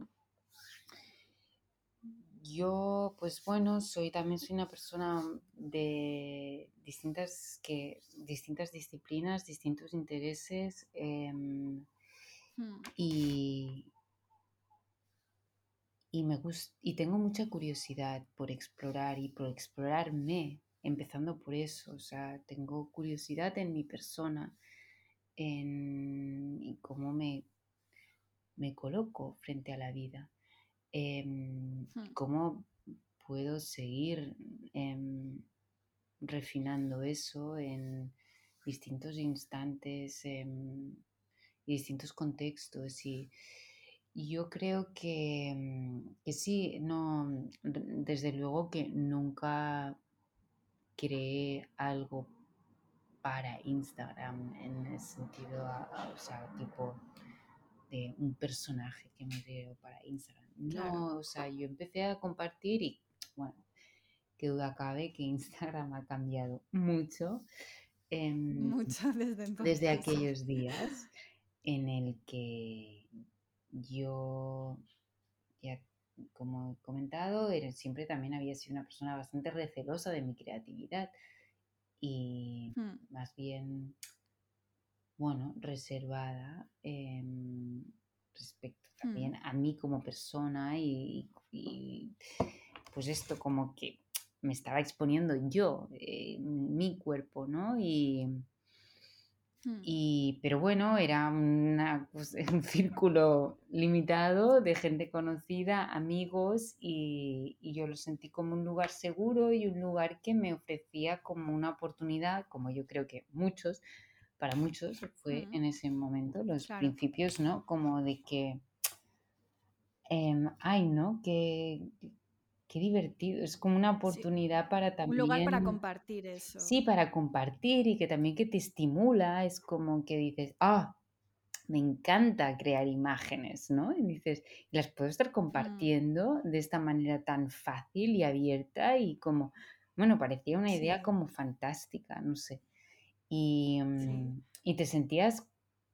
yo, pues bueno, soy también soy una persona de distintas, que, distintas disciplinas, distintos intereses em, mm. y, y, me y tengo mucha curiosidad por explorar y por explorarme, empezando por eso, o sea, tengo curiosidad en mi persona, en cómo me, me coloco frente a la vida, em, hmm. cómo puedo seguir em, refinando eso en distintos instantes, en distintos contextos y yo creo que, mm, que sí, no, desde luego que nunca creé algo para Instagram en el sentido, o sea, tipo de un personaje que me creo para Instagram. No, o sea, yo empecé a compartir y, bueno, que duda cabe que Instagram ha cambiado mucho. mucho desde entonces. Desde aquellos días en el que yo, ya como he comentado, siempre también había sido una persona bastante recelosa de mi creatividad y hmm. más bien, bueno, reservada em, respecto hmm. también a mí como persona y, pues esto como que me estaba exponiendo yo, eh, mi cuerpo, ¿no? Y, Hmm. Y, pero bueno, era pues, un círculo limitado de gente conocida, amigos, y, yo lo sentí como un lugar seguro y un lugar que me ofrecía como una oportunidad, como yo creo que muchos, para muchos fue en ese momento, los principios, ¿no? Como de que, em, ay, ¿no? Que, Qué divertido, es como una oportunidad para también... Un lugar para compartir eso. Sí, para compartir y que también que te estimula, es como que dices, ah, me encanta crear imágenes, ¿no? Y dices, las puedo estar mm. compartiendo de esta manera tan fácil y abierta y como, bueno, parecía una idea como fantástica, no sé. Y, mm, y te sentías,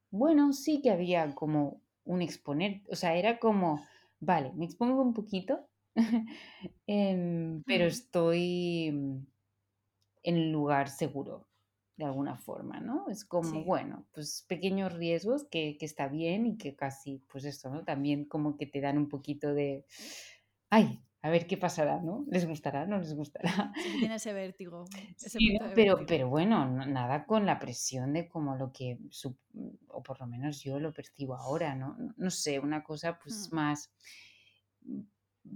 bueno, sí que había como un exponer, o sea, era como, vale, me expongo un poquito Em, pero estoy en un lugar seguro, de alguna forma, ¿no? Es como, bueno, pues pequeños riesgos que, que, está bien y que casi, pues esto, ¿no? También como que te dan un poquito de, ay, a ver qué pasará, ¿no? ¿Les gustará? ¿No les gustará? Sí, tiene ese vértigo. sí, pero, pero bueno, nada con la presión de como lo que, o por lo menos yo lo percibo ahora, ¿no? No sé, una cosa pues mm. más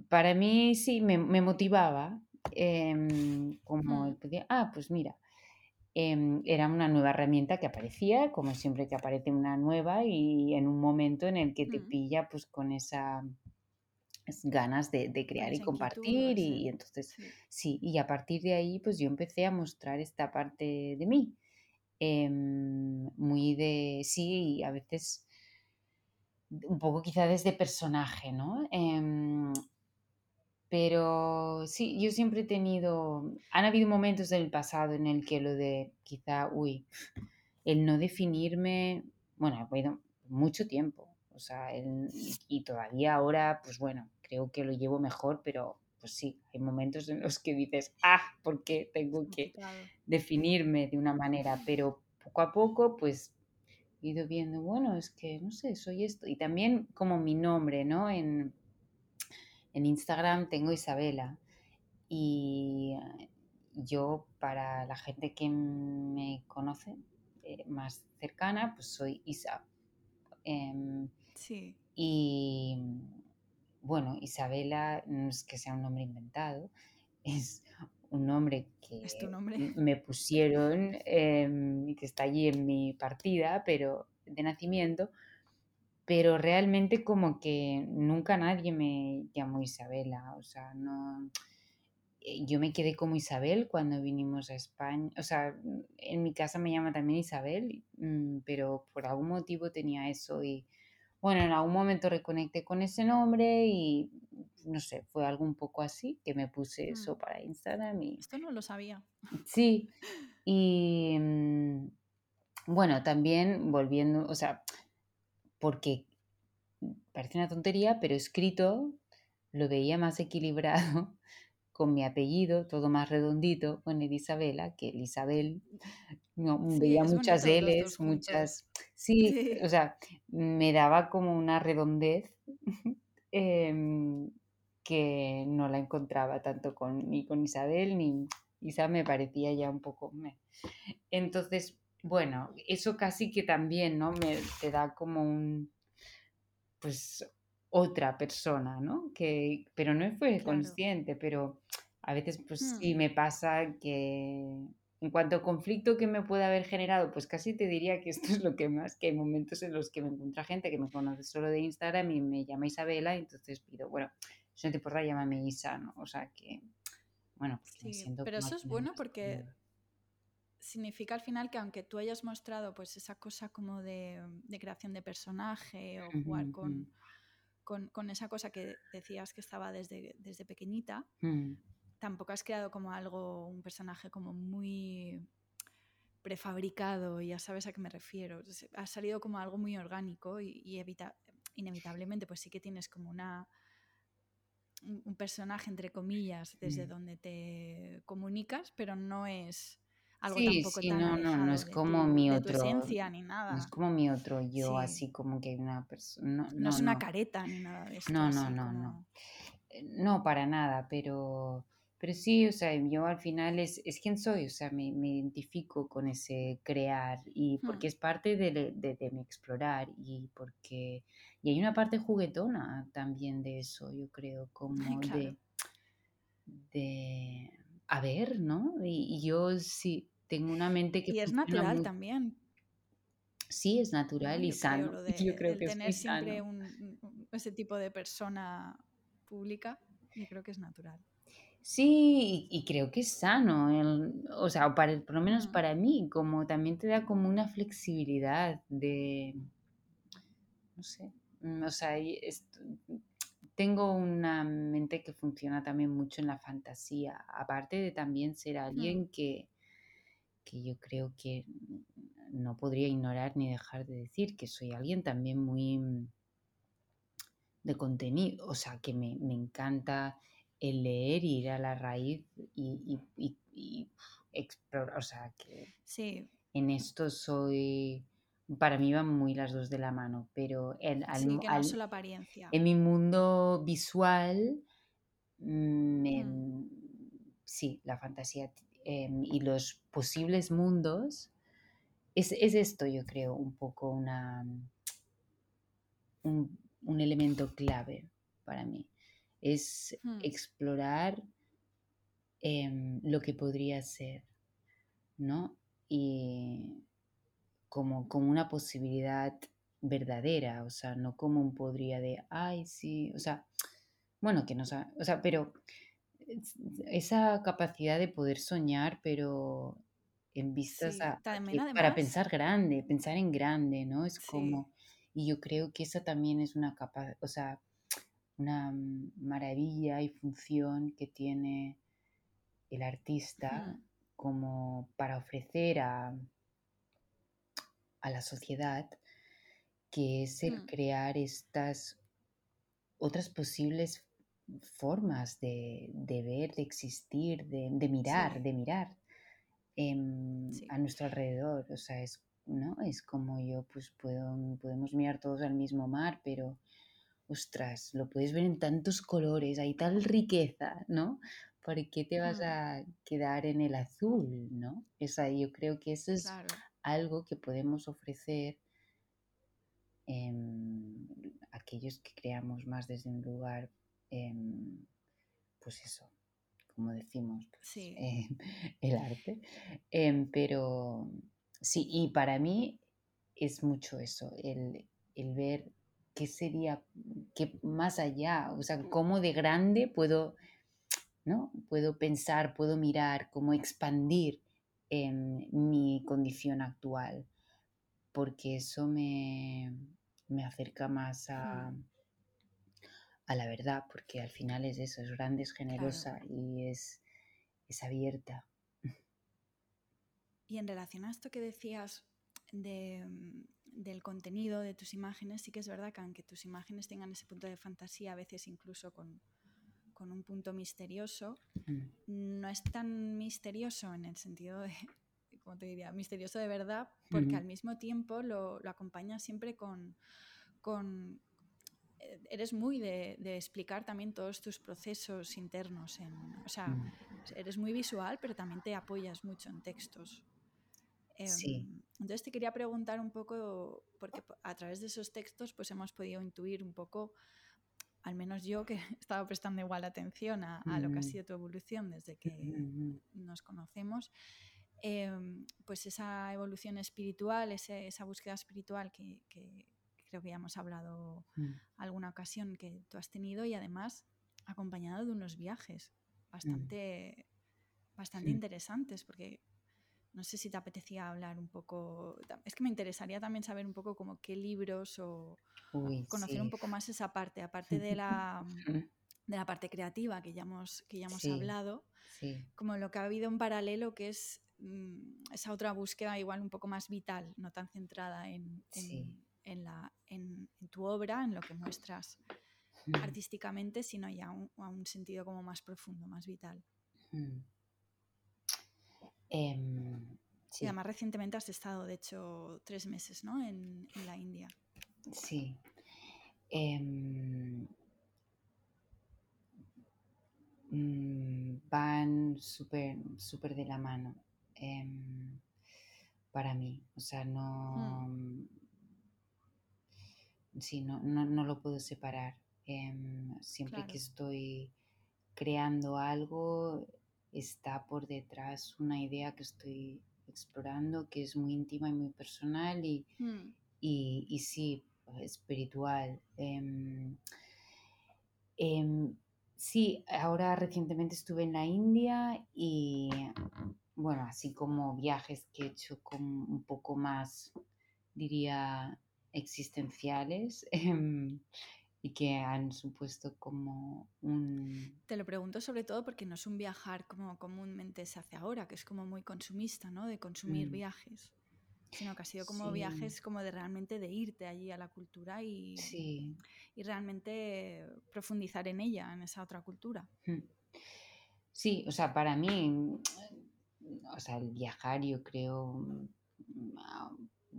para mí sí me, motivaba, em, como el ah, pues mira, em, era una nueva herramienta que aparecía, como siempre que aparece una nueva y en un momento en el que te pilla pues con esa ganas de, crear y compartir y, entonces sí. y a partir de ahí pues yo empecé a mostrar esta parte de mí, em, muy de, sí, a veces un poco quizá desde personaje, ¿no? Pero sí, yo siempre he tenido, han habido momentos en el pasado en el que lo de quizá, uy, el no definirme, bueno, ha habido mucho tiempo, o sea, y todavía ahora, pues bueno, creo que lo llevo mejor, pero pues sí, hay momentos en los que dices, ah, ¿por qué tengo que definirme de una manera? Pero poco a poco, pues he ido viendo, bueno, es que, no sé, soy esto. Y también como mi nombre, ¿no? En, en Instagram tengo Isabela y yo para la gente que me conoce eh, más cercana, pues soy Isa. Em, sí. Y bueno, Isabela no es que sea un nombre inventado, es un nombre que me pusieron y que está allí en mi partida, pero de nacimiento, pero realmente como que nunca nadie me llamó Isabela, o sea, no eh, yo me quedé como Isabel cuando vinimos a España. O sea, en mi casa me llama también Isabel, mm, pero por algún motivo tenía eso y bueno, en algún momento reconecté con ese nombre y no sé, fue algo un poco así, que me puse eso mm. para Instagram y... Esto no lo sabía. Sí, y mm, bueno, también volviendo, o sea, porque parece una tontería, pero escrito lo veía más equilibrado con mi apellido, todo más redondito, con el Isabela, que el Isabel, no, veía muchas L's, muchas... Sí, o sea, me daba como una redondez em, que no la encontraba tanto con, ni con Isabel, ni Isa me parecía ya un poco... Entonces, bueno, eso casi que también, ¿no? Me te da como un... Pues otra persona, ¿no? Que, pero no fue consciente, pero a veces pues sí hmm. me pasa que en cuanto al conflicto que me puede haber generado, pues casi te diría que esto es lo que más, que hay momentos en los que me encuentra gente que me conoce solo de Instagram y me llama Isabela y entonces pido, bueno, si no te importa, llámame Isa, ¿no? O sea que, bueno, pues sí, pero eso es bueno porque significa al final que aunque tú hayas mostrado pues esa cosa como de, creación de personaje o jugar con con, esa cosa que decías que estaba desde, desde pequeñita, mm. tampoco has creado como algo, un personaje como muy prefabricado, ya sabes a qué me refiero. Ha salido como algo muy orgánico y, evita, inevitablemente pues sí que tienes como una un personaje entre comillas desde mm. donde te comunicas, pero no es algo sí, tampoco sí, no, no, no es como mi otro. ni nada. No es como mi otro yo, así como que una persona. No, es una careta ni nada de eso. No, no, no, no. Eh, no, para nada, pero. Pero sí, o sea, yo al final es, es quien soy, o sea, me, identifico con ese crear y porque hmm. es parte de, de, mi explorar y porque... Y hay una parte juguetona también de eso, yo creo, como de, de a ver, ¿no? Y, yo sí tengo una mente que... Y es natural también. Sí, es natural y sano. yo creo que tener siempre ese tipo de persona pública, yo creo que es natural. Sí, y, creo que es sano, o sea, para, por lo menos mm. para mí, como también te da como una flexibilidad de, no sé, mm, o sea, tengo una mente que funciona también mucho en la fantasía, aparte de también ser mm. alguien que, que yo creo que no podría ignorar ni dejar de decir que soy alguien también muy mm, de contenido, o sea, que me, encanta el leer, ir a la raíz y, explorar, o sea, que sí. en esto soy para mí van muy las dos de la mano, pero en, apariencia. en mi mundo visual, mm, sí, la fantasía em, y los posibles mundos, es, esto yo creo un poco una, un, elemento clave para mí. Es hmm. explorar em, lo que podría ser, ¿no? Y como, como una posibilidad verdadera, o sea, no como un podría de, ay, sí, o sea, bueno, que no o sea, pero esa capacidad de poder soñar, pero en vistas a, para pensar grande, pensar en grande, ¿no? Es como, y yo creo que esa también es una capa, o sea, una maravilla y función que tiene el artista como para ofrecer a, a la sociedad, que es el mm. crear estas otras posibles formas de, ver, de existir, de, mirar, de mirar em, a nuestro alrededor. O sea, es, ¿no? es como yo, pues puedo, podemos mirar todos al mismo mar, pero ostras, lo puedes ver en tantos colores, hay tal riqueza, ¿no? ¿Por qué te vas a quedar en el azul, no? Esa, yo creo que eso es algo que podemos ofrecer a aquellos que creamos más desde un lugar, em, pues eso, como decimos, pues, em, el arte. Pero sí, y para mí es mucho eso, el, el ver qué sería, qué más allá, o sea, cómo de grande puedo, ¿no? Puedo pensar, puedo mirar, cómo expandir mi condición actual, porque eso me, me acerca más a, a, la verdad, porque al final es eso, es grande, es generosa y es, es abierta. Y en relación a esto que decías de, del contenido de tus imágenes, sí que es verdad que aunque tus imágenes tengan ese punto de fantasía, a veces incluso con, con un punto misterioso, mm. no es tan misterioso en el sentido de, como te diría, misterioso de verdad, porque al mismo tiempo lo, lo acompaña siempre con, con eh, eres muy de, de, explicar también todos tus procesos internos. En, o sea, mm. eres muy visual, pero también te apoyas mucho en textos. Sí. Em, entonces te quería preguntar un poco, porque a través de esos textos pues hemos podido intuir un poco, al menos yo que he estado prestando igual atención a, lo que ha sido tu evolución desde que nos conocemos, em, pues esa evolución espiritual, esa búsqueda espiritual que, creo que ya hemos hablado mm. alguna ocasión que tú has tenido y además acompañado de unos viajes mm. bastante, bastante interesantes, porque no sé si te apetecía hablar un poco. Es que me interesaría también saber un poco como qué libros o, conocer un poco más esa parte, aparte de la, de la parte creativa que ya hemos, que ya hemos hablado, como lo que ha habido en paralelo, que es mm, esa otra búsqueda igual un poco más vital, no tan centrada en, en, la, en, tu obra, en lo que muestras artísticamente, sino ya a un sentido como más profundo, más vital. Em, sí. Y además recientemente has estado, de hecho, tres meses ¿no? en, la India. Sí. Em, mm, van súper super de la mano em, para mí. O sea, no, hmm. sí, no, no, lo puedo separar. siempre que estoy creando algo, está por detrás una idea que estoy explorando que es muy íntima y muy personal y, mm. y, sí, espiritual. Em, em, sí, ahora recientemente estuve en la India y bueno, así como viajes que he hecho con un poco más, diría, existenciales. Em, y que han supuesto como un... Te lo pregunto sobre todo porque no es un viajar como comúnmente se hace ahora, que es como muy consumista, ¿no? De consumir mm. viajes, sino que ha sido como viajes como de realmente de irte allí a la cultura y, y realmente profundizar en ella, en esa otra cultura. Hmm. Sí, o sea, para mí, o sea, el viajar yo creo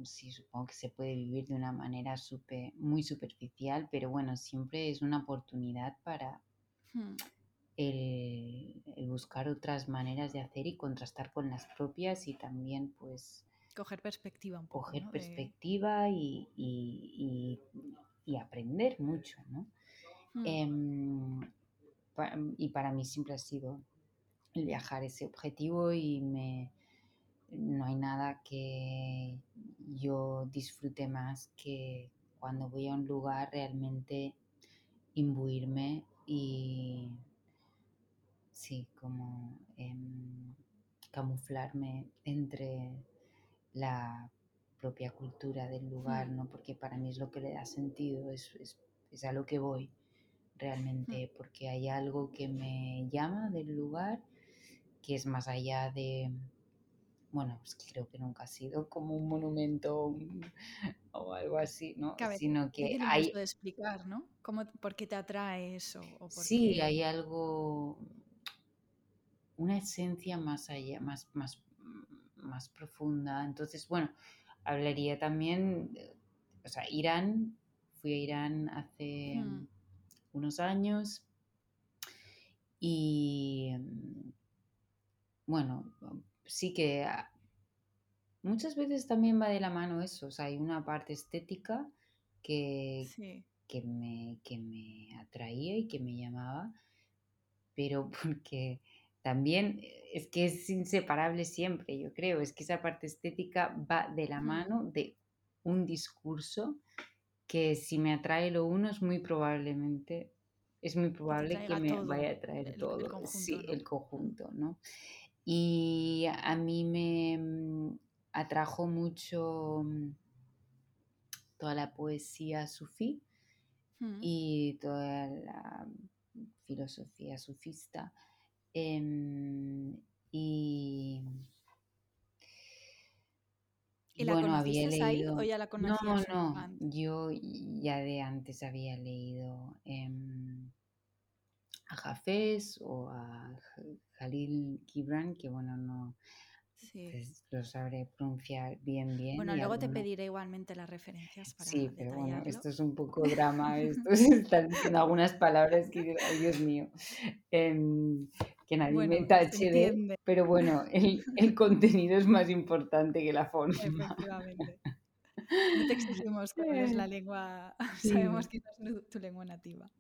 sí, supongo que se puede vivir de una manera super, muy superficial, pero bueno, siempre es una oportunidad para hmm. el, buscar otras maneras de hacer y contrastar con las propias y también pues... Coger perspectiva un poco. Coger perspectiva y, y, y, aprender mucho, ¿no? Hmm. Em, y para mí siempre ha sido el viajar ese objetivo y me no hay nada que yo disfrute más que cuando voy a un lugar realmente imbuirme y sí, como em, camuflarme entre la propia cultura del lugar. ¿no? Porque para mí es lo que le da sentido, es, es a lo que voy mm. realmente, porque hay algo que me llama del lugar que es más allá de bueno, pues creo que nunca ha sido como un monumento o algo así, ¿no? Sino que hay... de explicar, ¿no? ¿Cómo, ¿Por qué te atrae eso? sí, hay algo, una esencia más allá, más, más, más profunda. Entonces, bueno, hablaría también, o sea, Irán, fui a Irán hace mm. unos años y, bueno, sí que ah, muchas veces también va de la mano eso, o sea, hay una parte estética que, que me, que me atraía y que me llamaba, pero porque también es que es inseparable siempre, yo creo, es que esa parte estética va de la mano de un discurso que si me atrae lo uno es muy probablemente, es muy probable que me vaya a traer todo, el conjunto, sí, el conjunto, ¿no? Y a mí me mm, atrajo mucho mm, toda la poesía sufí mm. y toda la filosofía sufista. Em, y ¿Y la bueno, había leído... o ya la? No, no, yo ya de antes había leído em, a Jafés o a Khalil Gibran, que bueno, no pues, lo sabré pronunciar bien, bien. Bueno, luego te pediré igualmente las referencias para Sí, pero bueno, esto es un poco drama, esto están diciendo algunas palabras que, Dios mío. Em, que nadie me tache de, pero bueno, el, el, contenido es más importante que la forma. Efectivamente. No te exigimos cuál es la lengua, sabemos que es tu lengua nativa.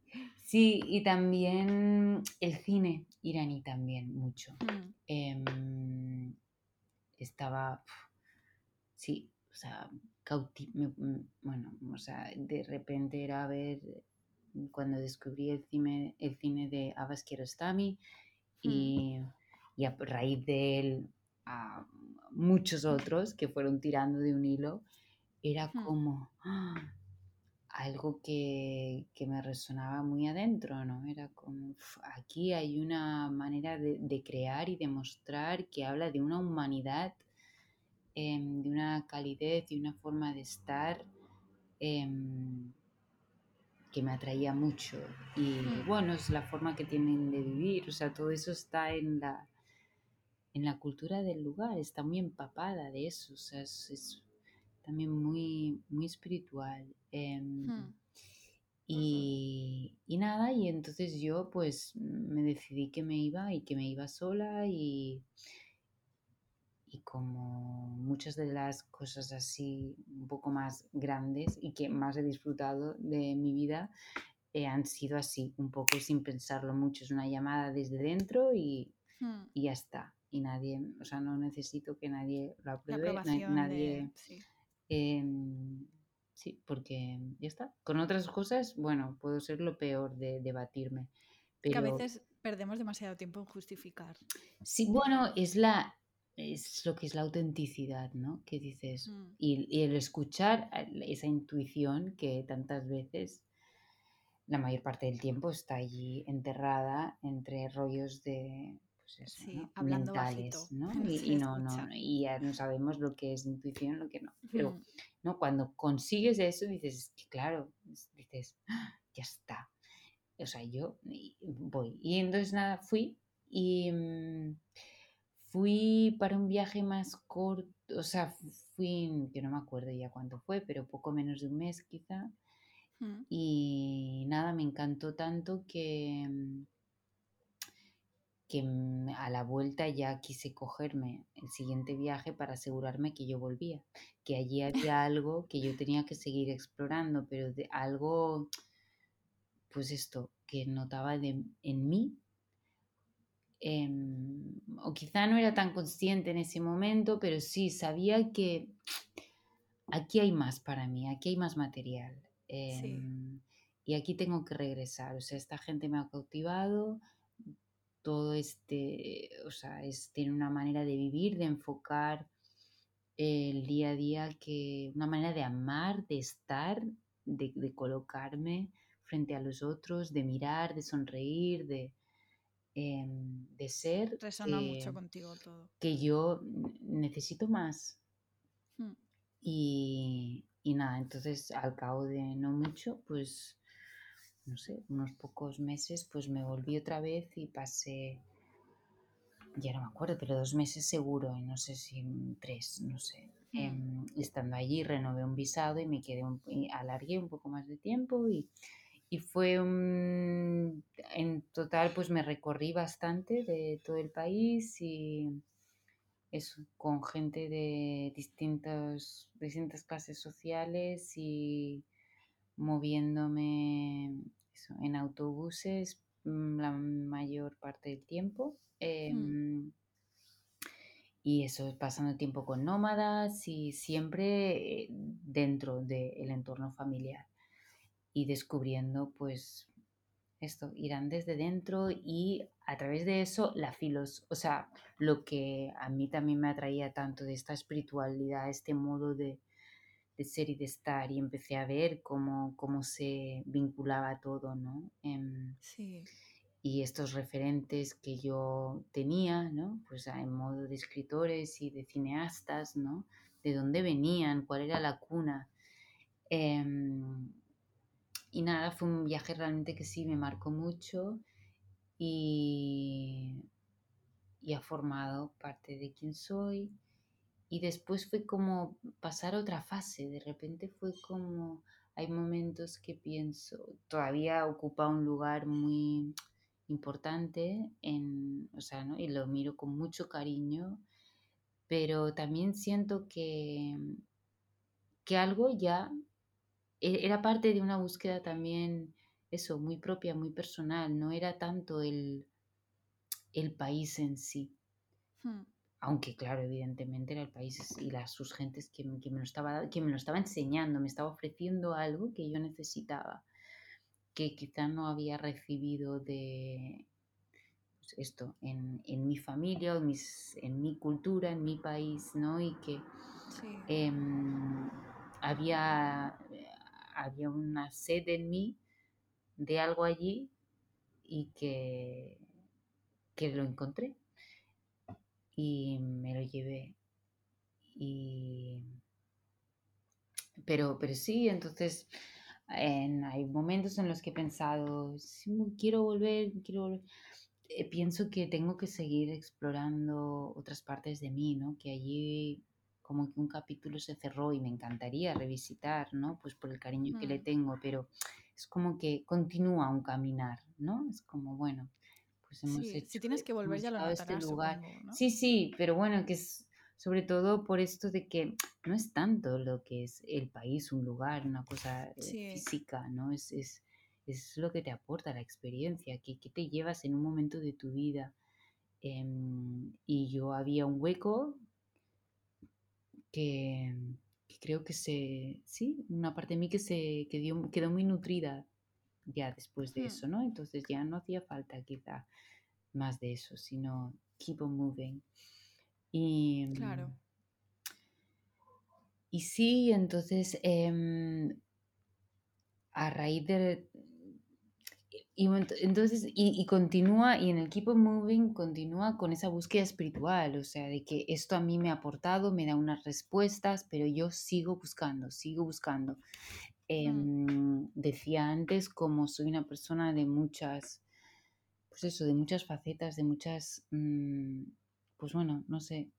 Sí, y también el cine iraní también mucho. Mm. Em, estaba, sí, o sea, mm, bueno, o sea, de repente era ver cuando descubrí el cine, el cine de Abbas Kiarostami y, a raíz de él a muchos otros que fueron tirando de un hilo, era como ¡ah! algo que, me resonaba muy adentro, ¿no? Era como, aquí hay una manera de, crear y de mostrar que habla de una humanidad, em, de una calidez y una forma de estar em, que me atraía mucho. Y mm. bueno, es la forma que tienen de vivir, o sea, todo eso está en la, en la cultura del lugar, está muy empapada de eso, o sea, es, también muy, muy espiritual. Em, y, y, nada, y entonces yo pues me decidí que me iba y que me iba sola y, y como muchas de las cosas así un poco más grandes y que más he disfrutado de mi vida eh, han sido así, un poco sin pensarlo mucho. Es una llamada desde dentro y, hmm. y, ya está. Y nadie, o sea, no necesito que nadie lo apruebe, nadie... sí. Em, sí. porque ya está. Con otras cosas, bueno, puedo ser lo peor de debatirme. Pero... Que a veces perdemos demasiado tiempo en justificar. Sí, bueno, es la, es lo que es la autenticidad, ¿no? Que dices, mm. y, el escuchar esa intuición que tantas veces, la mayor parte del tiempo está allí enterrada entre rollos de, pues eso, ¿no? hablando mentales, ¿no? Y, no, no, y ya no sabemos lo que es intuición, lo que no. Pero, mm. ¿no? Cuando consigues eso, dices, que claro, dices, ¡Ah! ya está. O sea, yo voy. Y entonces nada, fui y... Mm, Fui para un viaje más corto, o sea, fui, que no me acuerdo ya cuánto fue, pero poco menos de un mes quizá. Mm. Y nada, me encantó tanto que, mm, que a la vuelta ya quise cogerme el siguiente viaje para asegurarme que yo volvía, que allí había algo que yo tenía que seguir explorando, pero de algo, pues esto, que notaba de, en mí Em, o quizá no era tan consciente en ese momento, pero sí sabía que aquí hay más para mí, aquí hay más material. Em, y aquí tengo que regresar. O sea, esta gente me ha cautivado, todo este, o sea, es, tiene una manera de vivir, de enfocar el día a día, que una manera de amar, de estar, de, de colocarme frente a los otros, de mirar, de sonreír, de, Em, de ser Resonó mucho contigo todo. que yo necesito más. Hmm. Y, y, nada, entonces al cabo de no mucho, pues, no sé, unos pocos meses, pues me volví otra vez y pasé, ya no me acuerdo, pero dos meses seguro, y no sé si tres, no sé. Em, estando allí renové un visado y me quedé, un, alargué un poco más de tiempo y y fue un, en total pues me recorrí bastante de todo el país y eso, con gente de distintas, distintas clases sociales y moviéndome en autobuses mm, la mayor parte del tiempo. Hmm. Em, y eso, pasando tiempo con nómadas y siempre eh, dentro del entorno familiar. Y descubriendo, pues, esto, Irán desde dentro y a través de eso la filos, o sea, lo que a mí también me atraía tanto de esta espiritualidad, este modo de, de ser y de estar y empecé a ver cómo, cómo se vinculaba todo, ¿no? Em, sí y estos referentes que yo tenía, ¿no? Pues en modo de escritores y de cineastas, ¿no? De dónde venían, cuál era la cuna. Em, y nada, fue un viaje realmente que sí me marcó mucho y, y ha formado parte de quién soy. Y después fue como pasar otra fase, de repente fue como, hay momentos que pienso, todavía ocupa un lugar muy importante en, o sea, ¿no? y lo miro con mucho cariño, pero también siento que, que algo ya e-, era parte de una búsqueda también, eso, muy propia, muy personal, no era tanto el, el país en sí. Hmm. Aunque, claro, evidentemente era el país y las, sus gentes que, que, me lo estaba, que me lo estaba enseñando, me estaba ofreciendo algo que yo necesitaba que quizá no había recibido de pues, esto en, mi familia, en, mis, en mi cultura, en mi país, ¿no? Y que em, había, había una sed en mí de algo allí y que, que lo encontré y me lo llevé. Y, pero, pero sí, entonces hay momentos en los que he pensado, quiero volver, quiero volver. Eh, pienso que tengo que seguir explorando otras partes de mí, ¿no? Que allí como que un capítulo se cerró y me encantaría revisitar, ¿no? Pues por el cariño que le tengo, pero es como que continúa un caminar, ¿no? Es como, bueno, pues hemos hecho... Si tienes que volver ya lo este lugar. Sí, sí, pero bueno, que es sobre todo por esto de que no es tanto lo que es el país, un lugar, una cosa eh, física, ¿no? Es, es, es, lo que te aporta la experiencia, que, que, te llevas en un momento de tu vida. Em, y yo había un hueco que, creo que se, sí, una parte de mí que se quedó, quedó muy nutrida ya después de hmm. eso, ¿no? Entonces ya no hacía falta quizá más de eso, sino keep on moving. Y, claro. Mm, y sí, entonces, em, a raíz de... Y, entonces, y, continúa, y en el Keep on Moving continúa con esa búsqueda espiritual, o sea, de que esto a mí me ha aportado, me da unas respuestas, pero yo sigo buscando, sigo buscando. Mm. Em, decía antes, como soy una persona de muchas, pues eso, de muchas facetas, de muchas... Mm, pues bueno, no sé,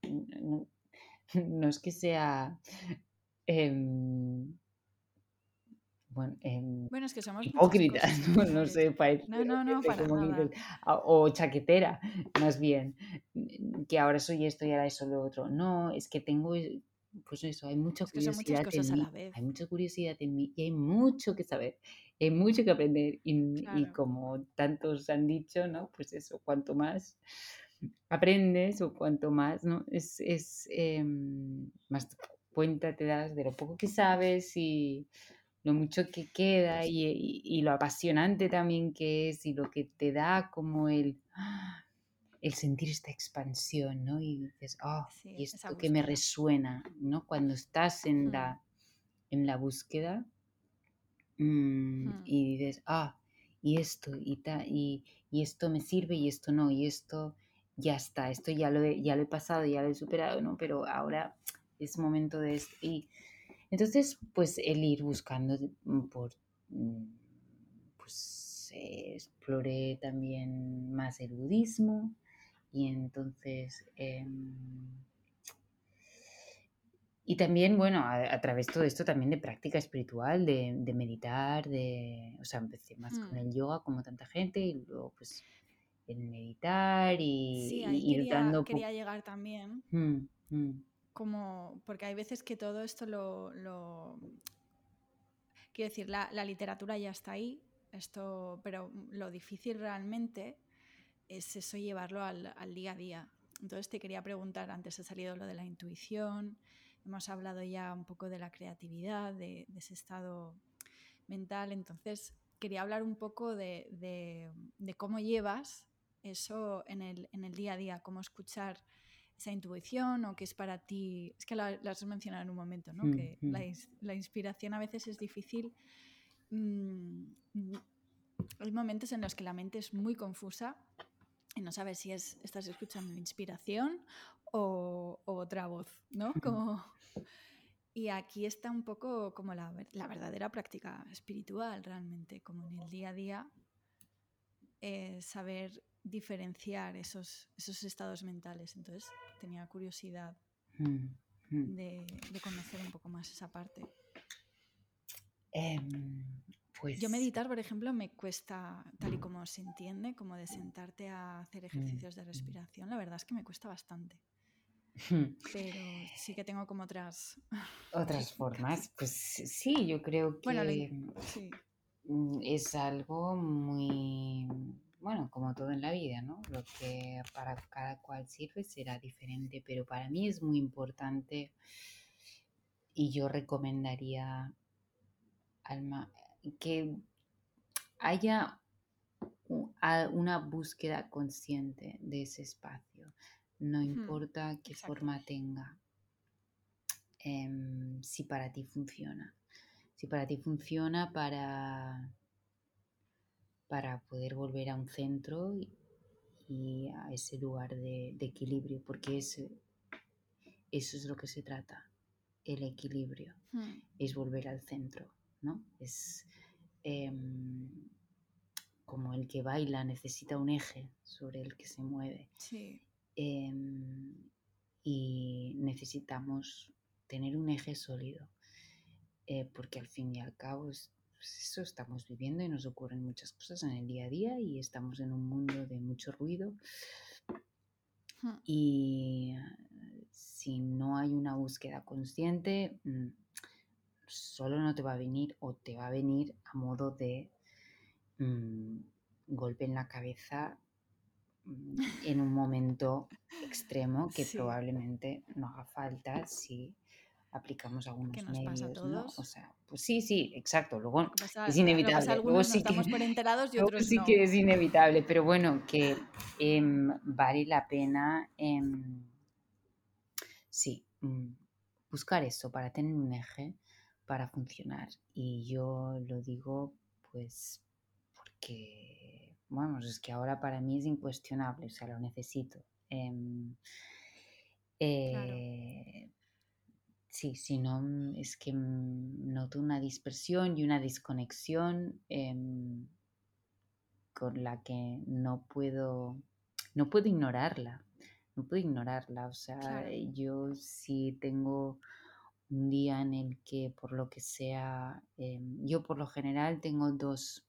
no, es que sea... Em, bueno, em, bueno, es que somos hipócrita, ¿no? sé, parece no, no, no, para o chaquetera, más bien, que ahora soy esto y ahora eso lo otro. No, es que tengo, eh, pues eso, hay mucha curiosidad en mí, hay mucha curiosidad en mí y hay mucho que saber, hay mucho que aprender y, y como tantos han dicho, ¿no? Pues eso, cuanto más aprendes o cuanto más, ¿no? Es, es em, más cuenta te das de lo poco que sabes y lo mucho que queda y, y, lo apasionante también que es y lo que te da como el, el sentir esta expansión, ¿no? Y dices, oh, y esto que me resuena, ¿no? Cuando estás en, la, en la búsqueda mm, y dices, ah, y esto, y, ta, y, y esto me sirve y esto no, y esto ya está, esto ya lo he, ya lo he pasado, ya lo he superado, ¿no? Pero ahora es momento de esto. Y entonces, pues el ir buscando mm, por, mm, pues exploré también más el budismo y entonces... Em, y también, bueno, a, través de todo esto también de práctica espiritual, de, meditar, de, o sea, empecé más con mm. el yoga como tanta gente y luego pues el meditar y, sí, ahí quería, quería, llegar también. Mm, mm. Como, porque hay veces que todo esto lo, quiero decir, la, literatura ya está ahí, esto, pero lo difícil realmente es eso llevarlo al, día a día. Entonces te quería preguntar, antes ha salido lo de la intuición, hemos hablado ya un poco de la creatividad, de, ese estado mental, entonces quería hablar un poco de, cómo llevas eso en el, en el, día a día, cómo escuchar esa intuición o qué es para ti, es que la, has mencionado en un momento, ¿no? que La, la, inspiración a veces es difícil. Mm, hay momentos en los que la mente es muy confusa y no sabes si es, estás escuchando inspiración o, otra voz, ¿no? Como, y aquí está un poco como la, la, verdadera práctica espiritual realmente, como en el día a día, eh, saber diferenciar esos, esos estados mentales. Entonces tenía curiosidad mm, mm. de, conocer un poco más esa parte. Em, pues... Yo meditar, por ejemplo, me cuesta, tal y como se entiende, como de sentarte a hacer ejercicios de mm, respiración, la verdad es que me cuesta bastante. Pero sí que tengo como otras... Otras formas. Pues sí, yo creo que es algo muy bueno, como todo en la vida, ¿no? Lo que para cada cual sirve será diferente, pero para mí es muy importante y yo recomendaría, Alma, que haya una búsqueda consciente de ese espacio, no importa qué forma tenga, em, si para ti funciona. Si para ti funciona para para poder volver a un centro y, a ese lugar de, equilibrio, porque eso es lo que se trata, el equilibrio, hmm. es volver al centro, ¿no? Es em, como el que baila necesita un eje sobre el que se mueve. Em, y necesitamos tener un eje sólido, eh, porque al fin y al cabo es pues eso estamos viviendo y nos ocurren muchas cosas en el día a día y estamos en un mundo de mucho ruido. Y si no hay una búsqueda consciente, mm, solo no te va a venir o te va a venir a modo de mm, golpe en la cabeza mm, en un momento extremo que probablemente no haga falta si aplicamos algunos que nos medios, pasa a todos. O sea, pues sí, sí, exacto. Luego es inevitable. Luego sí que, por enterados y otros sí que es inevitable, pero bueno, que em, vale la pena, em, sí, mm, buscar eso para tener un eje para funcionar. Y yo lo digo, pues, porque, bueno, es que ahora para mí es incuestionable, o sea, lo necesito. Em, eh, Sí, si no, es que noto una dispersión y una desconexión em, con la que no puedo, no puedo ignorarla, no puedo ignorarla. O sea, yo sí tengo un día en el que por lo que sea, em, yo por lo general tengo dos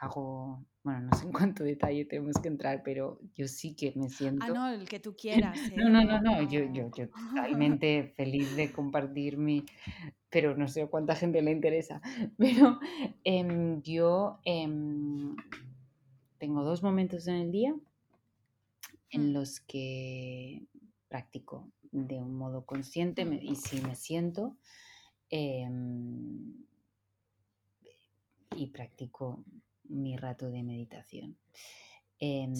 hago, bueno, no sé en cuánto detalle tenemos que entrar, pero yo sí que me siento... Ah, no, el que tú quieras. no, no, no, no, yo, yo, yo totalmente feliz de compartir mi, pero no sé cuánta gente le interesa, pero em, yo em, tengo dos momentos en el día en mm. los que practico de un modo consciente y si me siento em, y practico mi rato de meditación. Em,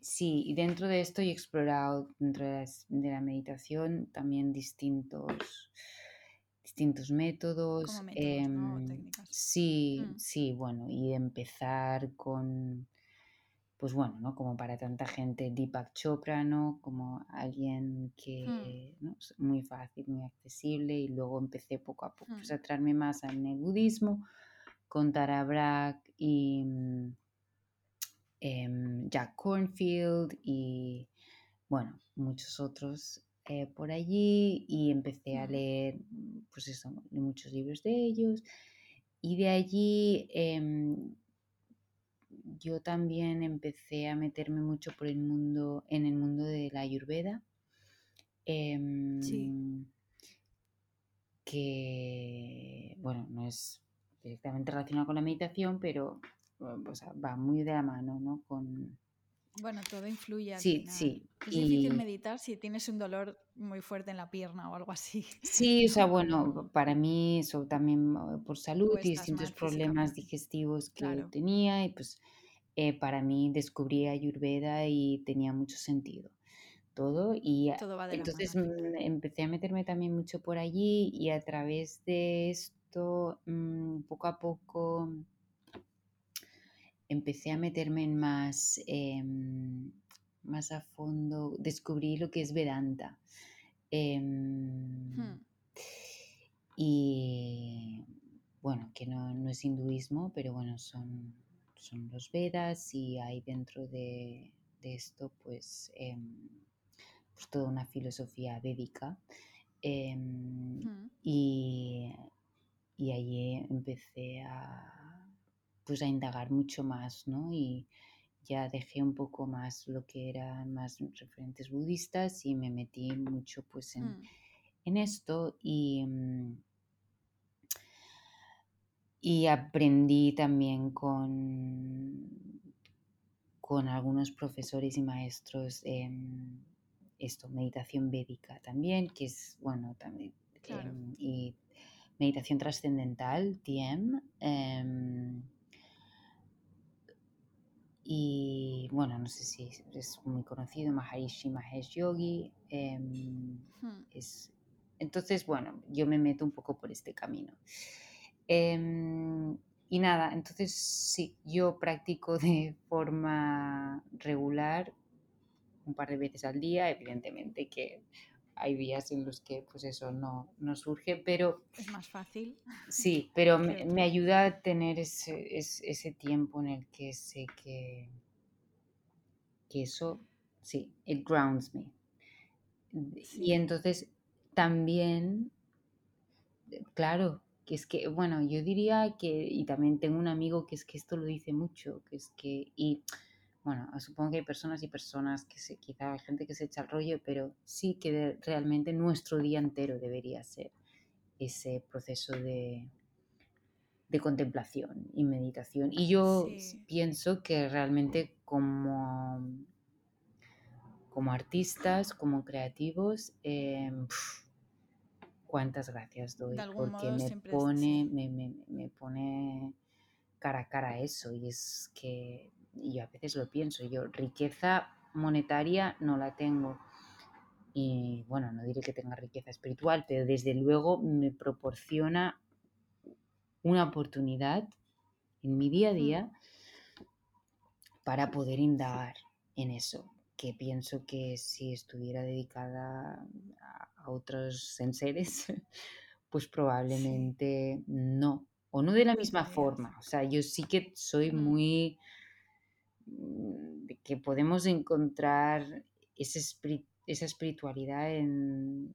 sí. y dentro de esto he explorado dentro de la, meditación también distintos, distintos métodos. Em, sí, mm. sí, bueno, y empezar con, pues bueno, ¿no? Como para tanta gente, Deepak Chopra, ¿no? Como alguien que, mm. ¿no? muy fácil, muy accesible, y luego empecé poco a poco pues, a mm. centrarme más en el budismo con Tara Brach y mm, em, Jack Cornfield y bueno, muchos otros eh, por allí y empecé a leer pues eso, muchos libros de ellos y de allí em, yo también empecé a meterme mucho por el mundo, en el mundo de la ayurveda. Em, que bueno, no es directamente relacionado con la meditación, pero va muy de la mano, ¿no? Con, bueno, todo influye. Al sí, sí. Es difícil meditar si tienes un dolor muy fuerte en la pierna o algo así. Sí, o sea, bueno, para mí eso también uh, por salud y distintos problemas digestivos que tenía y pues eh, para mí descubrí Ayurveda y tenía mucho sentido todo y entonces mm, empecé a meterme también mucho por allí y a través de esto mm, poco a poco empecé a meterme en más, em, más a fondo, descubrí lo que es Vedanta. Em, hmm. Y bueno, que no, es hinduismo, pero bueno, son, son los Vedas y hay dentro de, esto pues, em, pues, toda una filosofía védica. Hmm. y, y allí empecé a, pues a indagar mucho más, ¿no? Y ya dejé un poco más lo que eran más referentes budistas y me metí mucho pues en, mm. esto y, mm, y aprendí también con, con algunos profesores y maestros en esto, meditación védica también, que es, bueno, también, em, y meditación trascendental, TM. Y bueno, no sé si es muy conocido, Maharishi Mahesh Yogi. Em, hmm. es, entonces, bueno, yo me meto un poco por este camino. Em, y nada, entonces sí, yo practico de forma regular un par de veces al día, evidentemente que hay días en los que pues eso no, no surge, pero... Es más fácil. Sí, pero me, ayuda a tener ese, ese, tiempo en el que sé que, que eso, sí, it grounds me. Y entonces también, claro, que es que, bueno, yo diría que, y también tengo un amigo que es que esto lo dice mucho, que es que, y bueno, supongo que hay personas y personas que se, quizá hay gente que se echa el rollo, pero sí que realmente nuestro día entero debería ser ese proceso de, de contemplación y meditación. Y yo pienso que realmente como, como artistas, como creativos, em, cuántas gracias doy, porque me pone, me, me, me pone cara a cara eso. Y es que y a veces lo pienso, yo riqueza monetaria no la tengo. Y bueno, no diré que tenga riqueza espiritual, pero desde luego me proporciona una oportunidad en mi día a día para poder indagar en eso, que pienso que si estuviera dedicada a otros seres, pues probablemente no, o no de la misma forma. O sea, yo sí que soy muy que podemos encontrar esa, esa espiritualidad en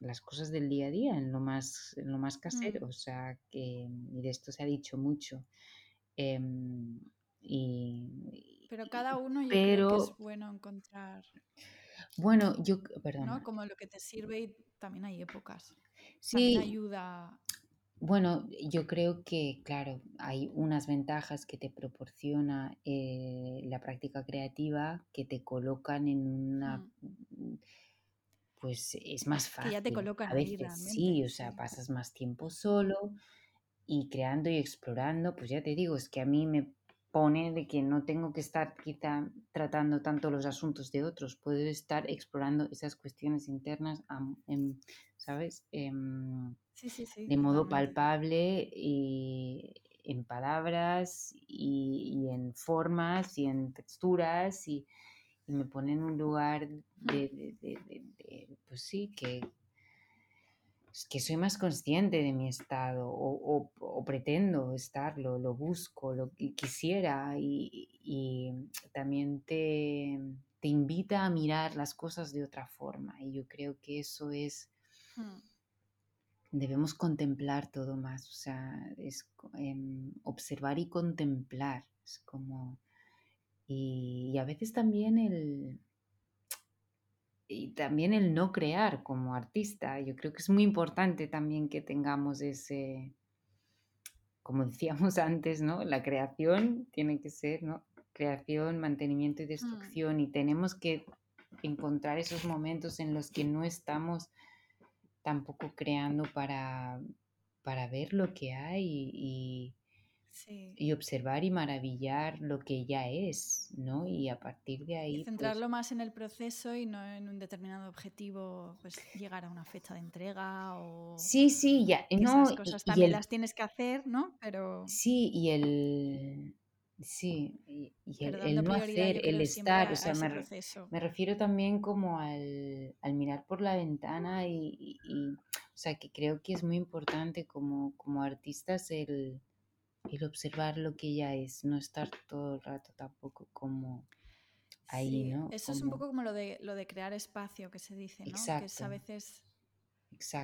las cosas del día a día, en lo más, en lo más mm. casero. O sea, que, y de esto se ha dicho mucho. Em, y, pero cada uno yo creo que es bueno encontrar. Bueno, yo, perdón. Como lo que te sirve y también hay épocas. Sí. También ayuda bueno, yo creo que, claro, hay unas ventajas que te proporciona eh, la práctica creativa que te colocan en una... Mm. Pues es más fácil. Que ya te colocan a veces sí, o sea, pasas más tiempo solo y creando y explorando, pues ya te digo, es que a mí me pone de que no tengo que estar quizá tratando tanto los asuntos de otros, puedo estar explorando esas cuestiones internas, ¿sabes? Em, de modo palpable y en palabras y, en formas y en texturas y, me pone en un lugar de, pues sí, que, que soy más consciente de mi estado o, pretendo estarlo, lo busco, lo quisiera y, también te, te, invita a mirar las cosas de otra forma y yo creo que eso es... Hmm. debemos contemplar todo más, o sea, es em, observar y contemplar, es como, y, a veces también el, y también el no crear como artista. Yo creo que es muy importante también que tengamos ese, como decíamos antes, ¿no? La creación tiene que ser, ¿no? Creación, mantenimiento y mm. destrucción y tenemos que encontrar esos momentos en los que no estamos tampoco creando para, para ver lo que hay y, y observar y maravillar lo que ya es, ¿no? Y a partir de ahí... Y centrarlo pues más en el proceso y no en un determinado objetivo, pues llegar a una fecha de entrega o... Sí, sí, ya. No, esas cosas también las tienes que hacer, ¿no? Pero... Sí, y el... Sí, y, el, no hacer, el estar, o sea, me, me, refiero también como al, al, mirar por la ventana y, y, o sea, que creo que es muy importante como, como artistas el, el observar lo que ya es, no estar todo el rato tampoco como ahí, ¿no? Eso es un poco como lo de, lo de crear espacio que se dice, ¿no? Que es a veces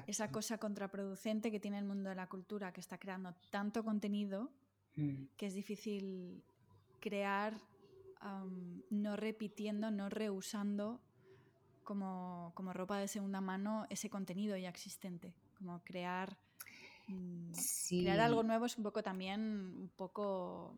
esa cosa contraproducente que tiene el mundo de la cultura, que está creando tanto contenido mm. que es difícil crear no repitiendo, no reusando como, como ropa de segunda mano ese contenido ya existente, como crear Mm, crear algo nuevo es un poco también, un poco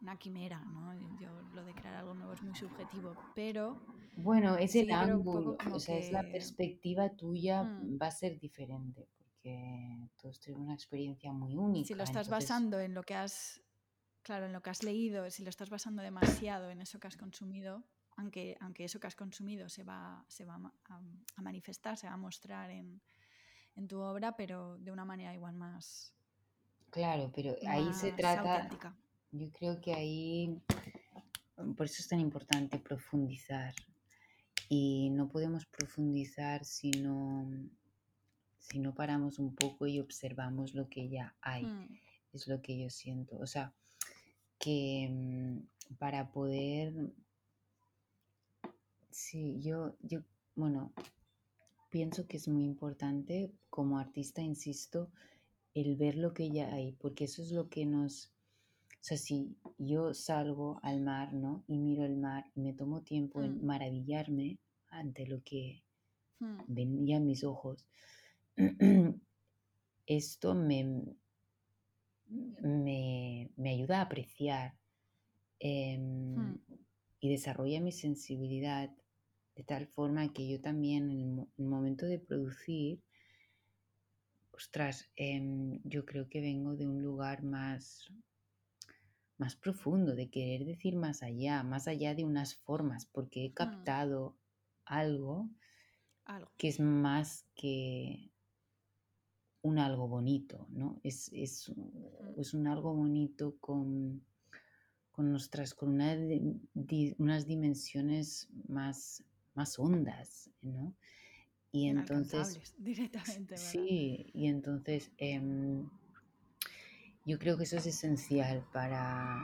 una quimera, ¿no? Yo, lo de crear algo nuevo es muy subjetivo, pero... Bueno, es el ángulo, o sea, es la perspectiva tuya mm. va a ser diferente, porque todos tenemos una experiencia muy única. Si lo estás basando en lo que has, claro, en lo que has leído, si lo estás basando demasiado en eso que has consumido, aunque, aunque eso que has consumido se va, se va a manifestar, se va a mostrar en, en tu obra, pero de una manera igual más. Claro, pero ahí se trata. Yo creo que ahí. Por eso es tan importante profundizar. Y no podemos profundizar si no, si no paramos un poco y observamos lo que ya hay. Mm. Es lo que yo siento. O sea, que mm, para poder. Sí, yo, yo, bueno, pienso que es muy importante como artista, insisto, el ver lo que ya hay, porque eso es lo que nos... O sea, si yo salgo al mar, ¿no? Y miro el mar y me tomo tiempo en mm. maravillarme ante lo que mm. venía a mis ojos, esto me, me, me, ayuda a apreciar em, mm. y desarrolla mi sensibilidad de tal forma que yo también en el, momento de producir, ostras, em, yo creo que vengo de un lugar más, más profundo, de querer decir más allá, más allá de unas formas, porque he mm. captado algo, que es más que un algo bonito, ¿no? Es, es, un algo bonito con, con, nuestras, con unas dimensiones más, más ondas, ¿no? Y entonces... Directamente, Sí, y entonces em, yo creo que eso es esencial para,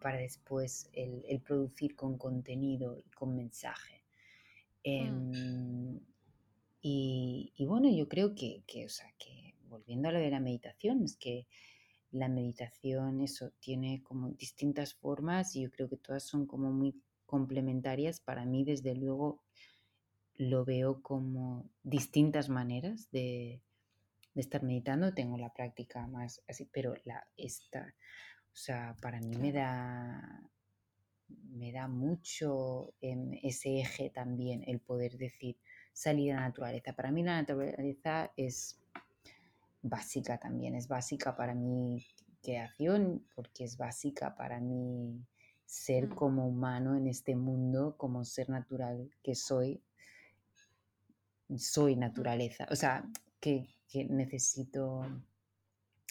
para después el, producir con contenido y con mensaje. Mm. Em, y, bueno, yo creo que, que, o sea, que volviendo a lo de la meditación, es que la meditación, eso tiene como distintas formas y yo creo que todas son como muy complementarias, para mí desde luego lo veo como distintas maneras de, estar meditando. Tengo la práctica más así, pero la esta, o sea, para mí me da me da mucho en ese eje también el poder decir salir a la naturaleza. Para mí la naturaleza es básica también, es básica para mi creación porque es básica para mí ser como humano en este mundo, como ser natural que soy, soy naturaleza. O sea, que, necesito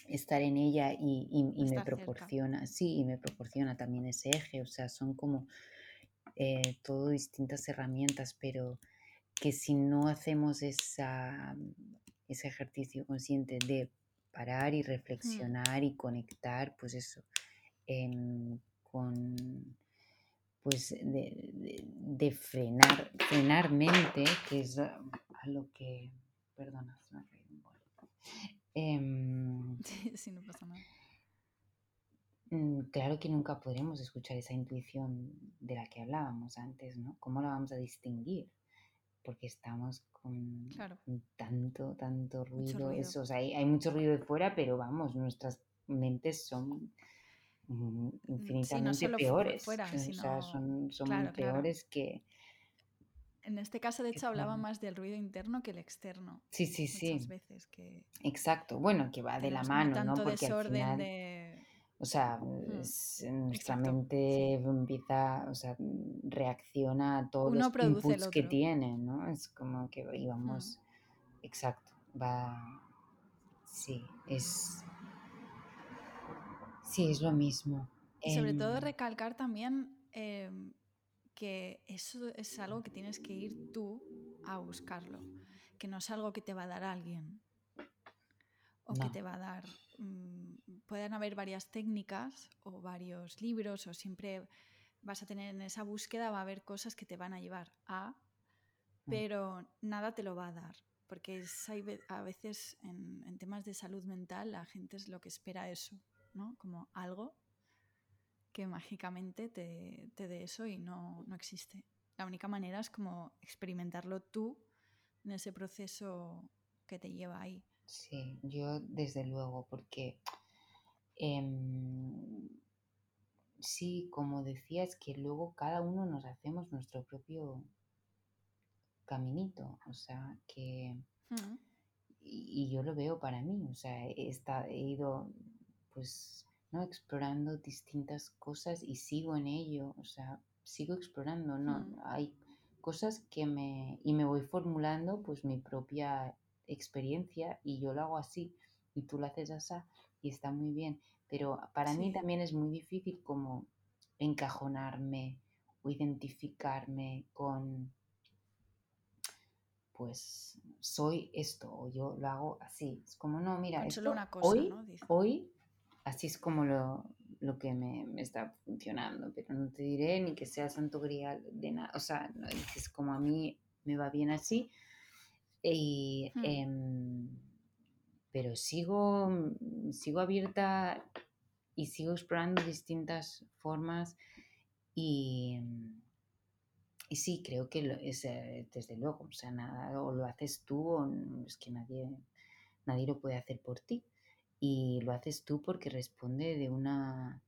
estar en ella y, me proporciona, sí, y me proporciona también ese eje. O sea, son como eh, todo distintas herramientas, pero que si no hacemos esa, ese ejercicio consciente de parar y mm. reflexionar y conectar, pues eso, em, con pues de, frenar, frenar mente, que es a lo que, perdona, se me em, sí, no pasa nada. Mm, claro que nunca podremos escuchar esa intuición de la que hablábamos antes, ¿no? ¿Cómo la vamos a distinguir? porque estamos con, tanto, tanto ruido. Eso, hay, mucho ruido de fuera, pero vamos, nuestras mentes son mm, infinitamente peores. o sea, son, son peores que... En este caso, de hecho, hablaba más del ruido interno que el externo. Sí, sí, sí. Muchas veces que... Exacto. Bueno, que va de la mano, ¿no? Porque al final... de o sea, mm, nuestra mente empieza, o sea, reacciona a todos los inputs que tiene, ¿no? Es como que íbamos, mm. exacto, va, sí, es, sí, es lo mismo. Y sobre todo em recalcar también em, que eso es algo que tienes que ir tú a buscarlo, que no es algo que te va a dar alguien o que te va a dar mm, pueden haber varias técnicas o varios libros o siempre vas a tener en esa búsqueda, va a haber cosas que te van a llevar a, mm. pero nada te lo va a dar. Porque es, a veces en, temas de salud mental la gente es lo que espera eso, ¿no? Como algo que mágicamente te, te dé eso y no, no existe. La única manera es como experimentarlo tú en ese proceso que te lleva ahí. Sí, yo desde luego, porque Em, sí, como decías, que luego cada uno nos hacemos nuestro propio caminito, o sea, que... Y, yo lo veo para mí, o sea, he, he ido pues, ¿no? Explorando distintas cosas y sigo en ello, o sea, sigo explorando, ¿no? Mm. Hay cosas que me... y me voy formulando pues mi propia experiencia y yo lo hago así y tú lo haces así y está muy bien. Pero para mí también es muy difícil como encajonarme o identificarme con, pues, soy esto o yo lo hago así. Es como, no, mira, esto, hoy, hoy, así es como lo, lo que me, me, está funcionando, pero no te diré ni que sea santo grial de nada, o sea, no, es como a mí me va bien así. Y, hmm. em, pero sigo, mm, sigo abierta y sigo explorando distintas formas y, mm, y sí, creo que es, eh, desde luego, o sea, nada, o lo haces tú o es que nadie, nadie lo puede hacer por ti. Y lo haces tú porque responde de una...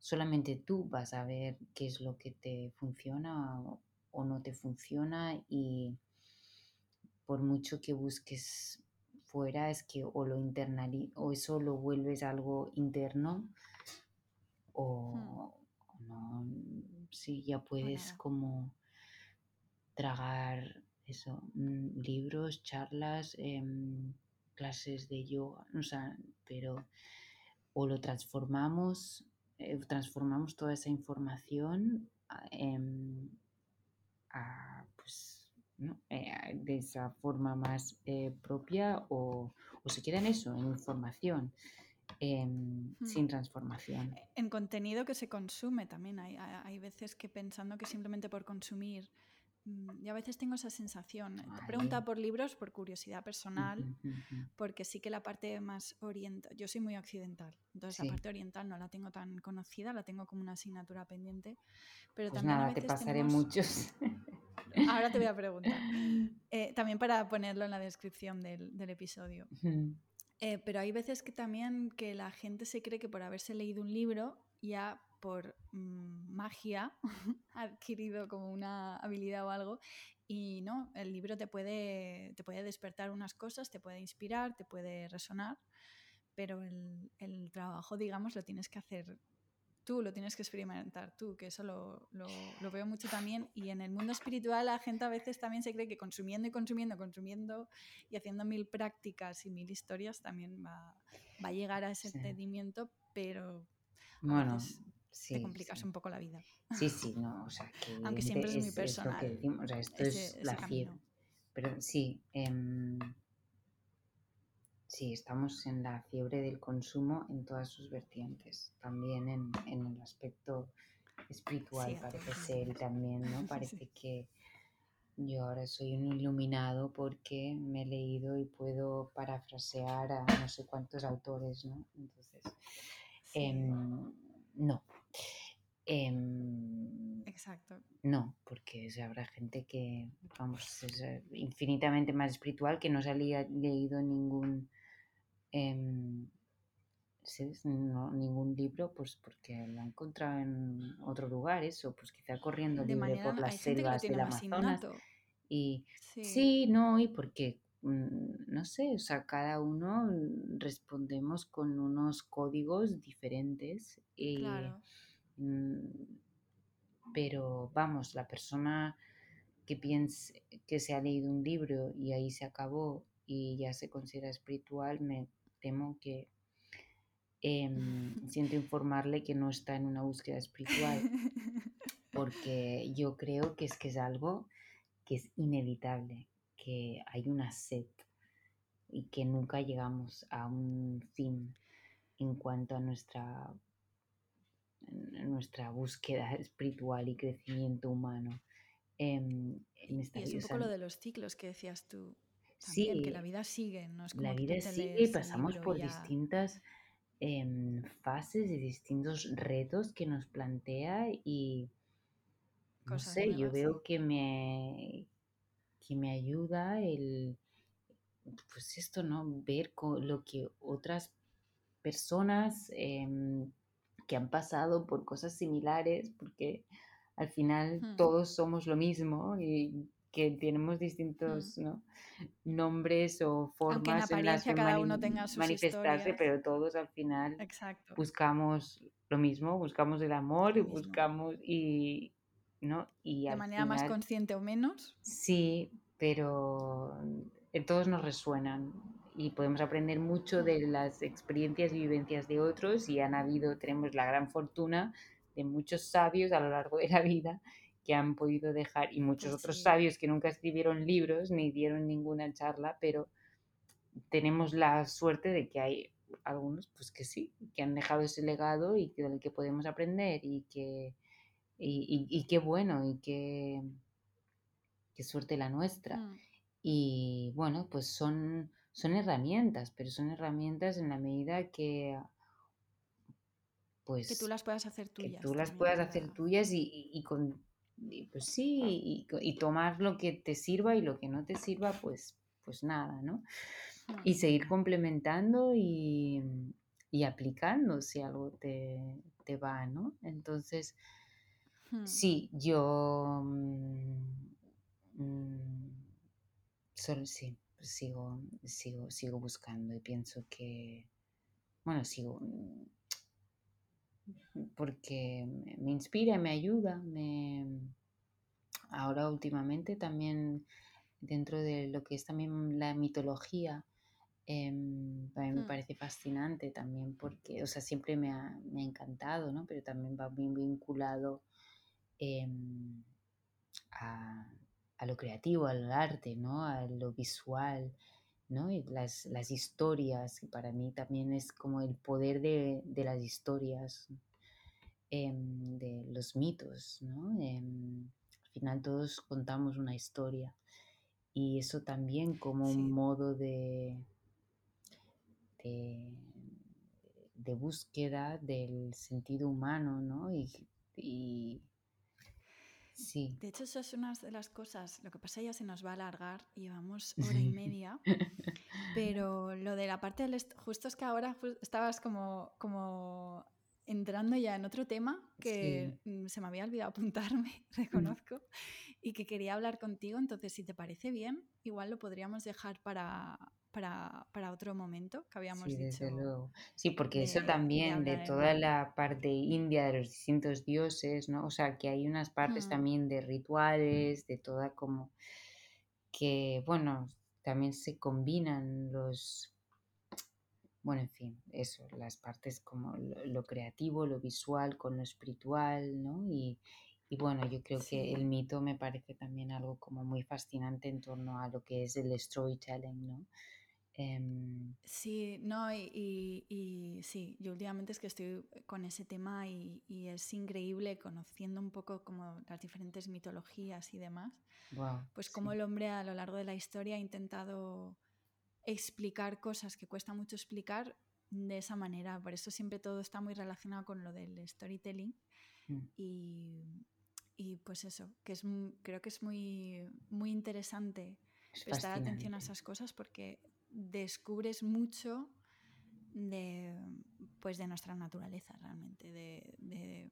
Solamente tú vas a ver qué es lo que te funciona o, o no te funciona y por mucho que busques fuera es que o lo internali o eso lo vuelves algo interno o, hmm. no, si ya puedes como tragar eso, mm, libros, charlas, em, clases de yoga, o sea, pero o lo transformamos, eh, transformamos toda esa información a, pues eh, de esa forma más eh, propia o, se queda en eso, en información. Em, hmm. sin transformación. En contenido que se consume también. Hay, hay, veces que pensando que simplemente por consumir, mm, y a veces tengo esa sensación. Te pregunta por libros por curiosidad personal, porque sí que la parte más oriental, yo soy muy occidental, entonces la parte oriental no la tengo tan conocida, la tengo como una asignatura pendiente, pero pues también nada, te pasaré muchos. Ahora te voy a preguntar. Eh, también para ponerlo en la descripción del, episodio. Eh, pero hay veces que también que la gente se cree que por haberse leído un libro ya por mm, magia adquirido como una habilidad o algo y no, el libro te puede, te puede despertar unas cosas, te puede inspirar, te puede resonar, pero el, el trabajo, digamos, lo tienes que hacer tú, lo tienes que experimentar tú, que eso lo, lo, veo mucho también. Y en el mundo espiritual la gente a veces también se cree que consumiendo y consumiendo, consumiendo y haciendo mil prácticas y mil historias también va, va a llegar a ese entendimiento, pero bueno, te complicas un poco la vida. Sí, sí, no, o sea, que aunque siempre es, muy personal. o sea, esto es la fiebre. Pero sí, em, Sí, estamos en la fiebre del consumo en todas sus vertientes, también en, el aspecto espiritual parece ser y también, ¿no? Parece que yo ahora soy un iluminado porque me he leído y puedo parafrasear a no sé cuántos autores, ¿no? Entonces, em, no. Em, Exacto. No, porque habrá gente que, vamos, es eh, infinitamente más espiritual que no se ha leído ningún em, ningún libro, pues porque lo ha encontrado en otro lugar, eso, pues quizá corriendo libre por las selvas del Amazonas. Y sí. no, y porque, no sé, o sea, cada uno respondemos con unos códigos diferentes. Y, mm, pero vamos, la persona que piense que se ha leído un libro y ahí se acabó y ya se considera espiritual, me temo que em, siento informarle que no está en una búsqueda espiritual, porque yo creo que es que es algo que es inevitable, que hay una sed y que nunca llegamos a un fin en cuanto a nuestra, nuestra búsqueda espiritual y crecimiento humano. Em, en esta y es un poco lo de los ciclos que decías tú. También, que la vida sigue, no es como La vida sigue y pasamos por distintas em, fases y distintos retos que nos plantea y no sé, yo veo que me, que me ayuda el, pues esto, ¿no? Ver lo que otras personas em, que han pasado por cosas similares, porque al final hmm. todos somos lo mismo y que tenemos distintos hmm. nombres o formas en, las que manifestarse, pero todos al final buscamos lo mismo, buscamos el amor y buscamos y, ¿no? Y de manera más consciente o menos. Sí, pero en todos nos resuenan y podemos aprender mucho de las experiencias y vivencias de otros y han habido, tenemos la gran fortuna de muchos sabios a lo largo de la vida que han podido dejar y muchos pues otros sabios que nunca escribieron libros ni dieron ninguna charla, pero tenemos la suerte de que hay algunos pues que sí, que han dejado ese legado y del que podemos aprender y que y, qué bueno y qué, qué suerte la nuestra. Mm. Y bueno, pues son, son herramientas, pero son herramientas en la medida que pues que tú las puedas hacer tuyas. Que tú las puedas hacer tuyas y, y, con pues sí, y, tomar lo que te sirva y lo que no te sirva, pues, pues nada, ¿no? Y seguir complementando y, y aplicando si algo te, te va, ¿no? Entonces, Hmm. Sí, yo mm, solo sí, sigo, sigo, sigo buscando y pienso que, bueno, sigo mm, porque me inspira, me ayuda, me ahora últimamente también dentro de lo que es también la mitología, a mí me parece fascinante también porque, o sea, siempre me ha, me ha encantado, ¿no? Pero también va bien vinculado Em, a, lo creativo, al arte, ¿no? a lo visual, ¿no? Y las, historias, y para mí también es como el poder de, las historias, em, de los mitos, ¿no? Em, al final todos contamos una historia y eso también como un modo de, de, búsqueda del sentido humano, ¿no? y de hecho, eso es una de las cosas. Lo que pasa ya se nos va a alargar, llevamos hora y media. pero lo de la parte del. Justo es que ahora estabas como, como entrando ya en otro tema que se me había olvidado apuntarme, reconozco, y que quería hablar contigo. Entonces, si te parece bien, igual lo podríamos dejar para, para, otro momento que habíamos sí, dicho. Sí, porque eso también de, toda la parte india de los distintos dioses, ¿no? O sea, que hay unas partes mm. también de rituales, de toda como que, bueno, también se combinan los, bueno, en fin, eso, las partes como lo, creativo, lo visual con lo espiritual, ¿no? Y, y bueno, yo creo que el mito me parece también algo como muy fascinante en torno a lo que es el storytelling, ¿no? Em, sí, no, y, sí, yo últimamente es que estoy con ese tema y, es increíble conociendo un poco como las diferentes mitologías y demás, pues como el hombre a lo largo de la historia ha intentado explicar cosas que cuesta mucho explicar de esa manera, por eso siempre todo está muy relacionado con lo del storytelling Mm. Y, y, pues eso, que es, creo que es muy, muy interesante prestar atención a esas cosas porque descubres mucho de, pues de nuestra naturaleza realmente, de, de,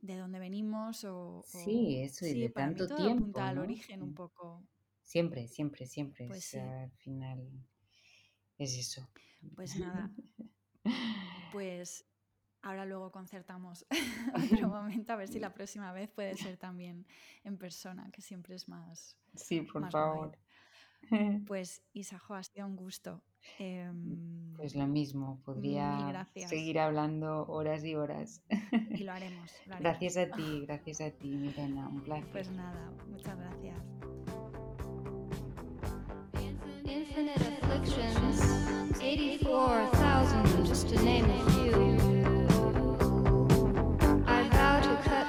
de dónde venimos o... Sí, eso, y de tanto tiempo. al origen un poco. Siempre, siempre, siempre. Pues al final es eso. Pues nada. pues ahora luego concertamos otro momento a ver si la próxima vez puede ser también en persona, que siempre es más. Sí, por favor. Pues Isajo, ha sido un gusto. Em, pues lo mismo, podría seguir hablando horas y horas. Y lo haremos. Gracias a ti, gracias a ti, Mirena, un placer. Pues nada, muchas gracias. Infinite afflictions, 84,000 just to name a few.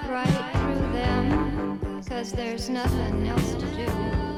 Right through them, cause there's nothing else to do.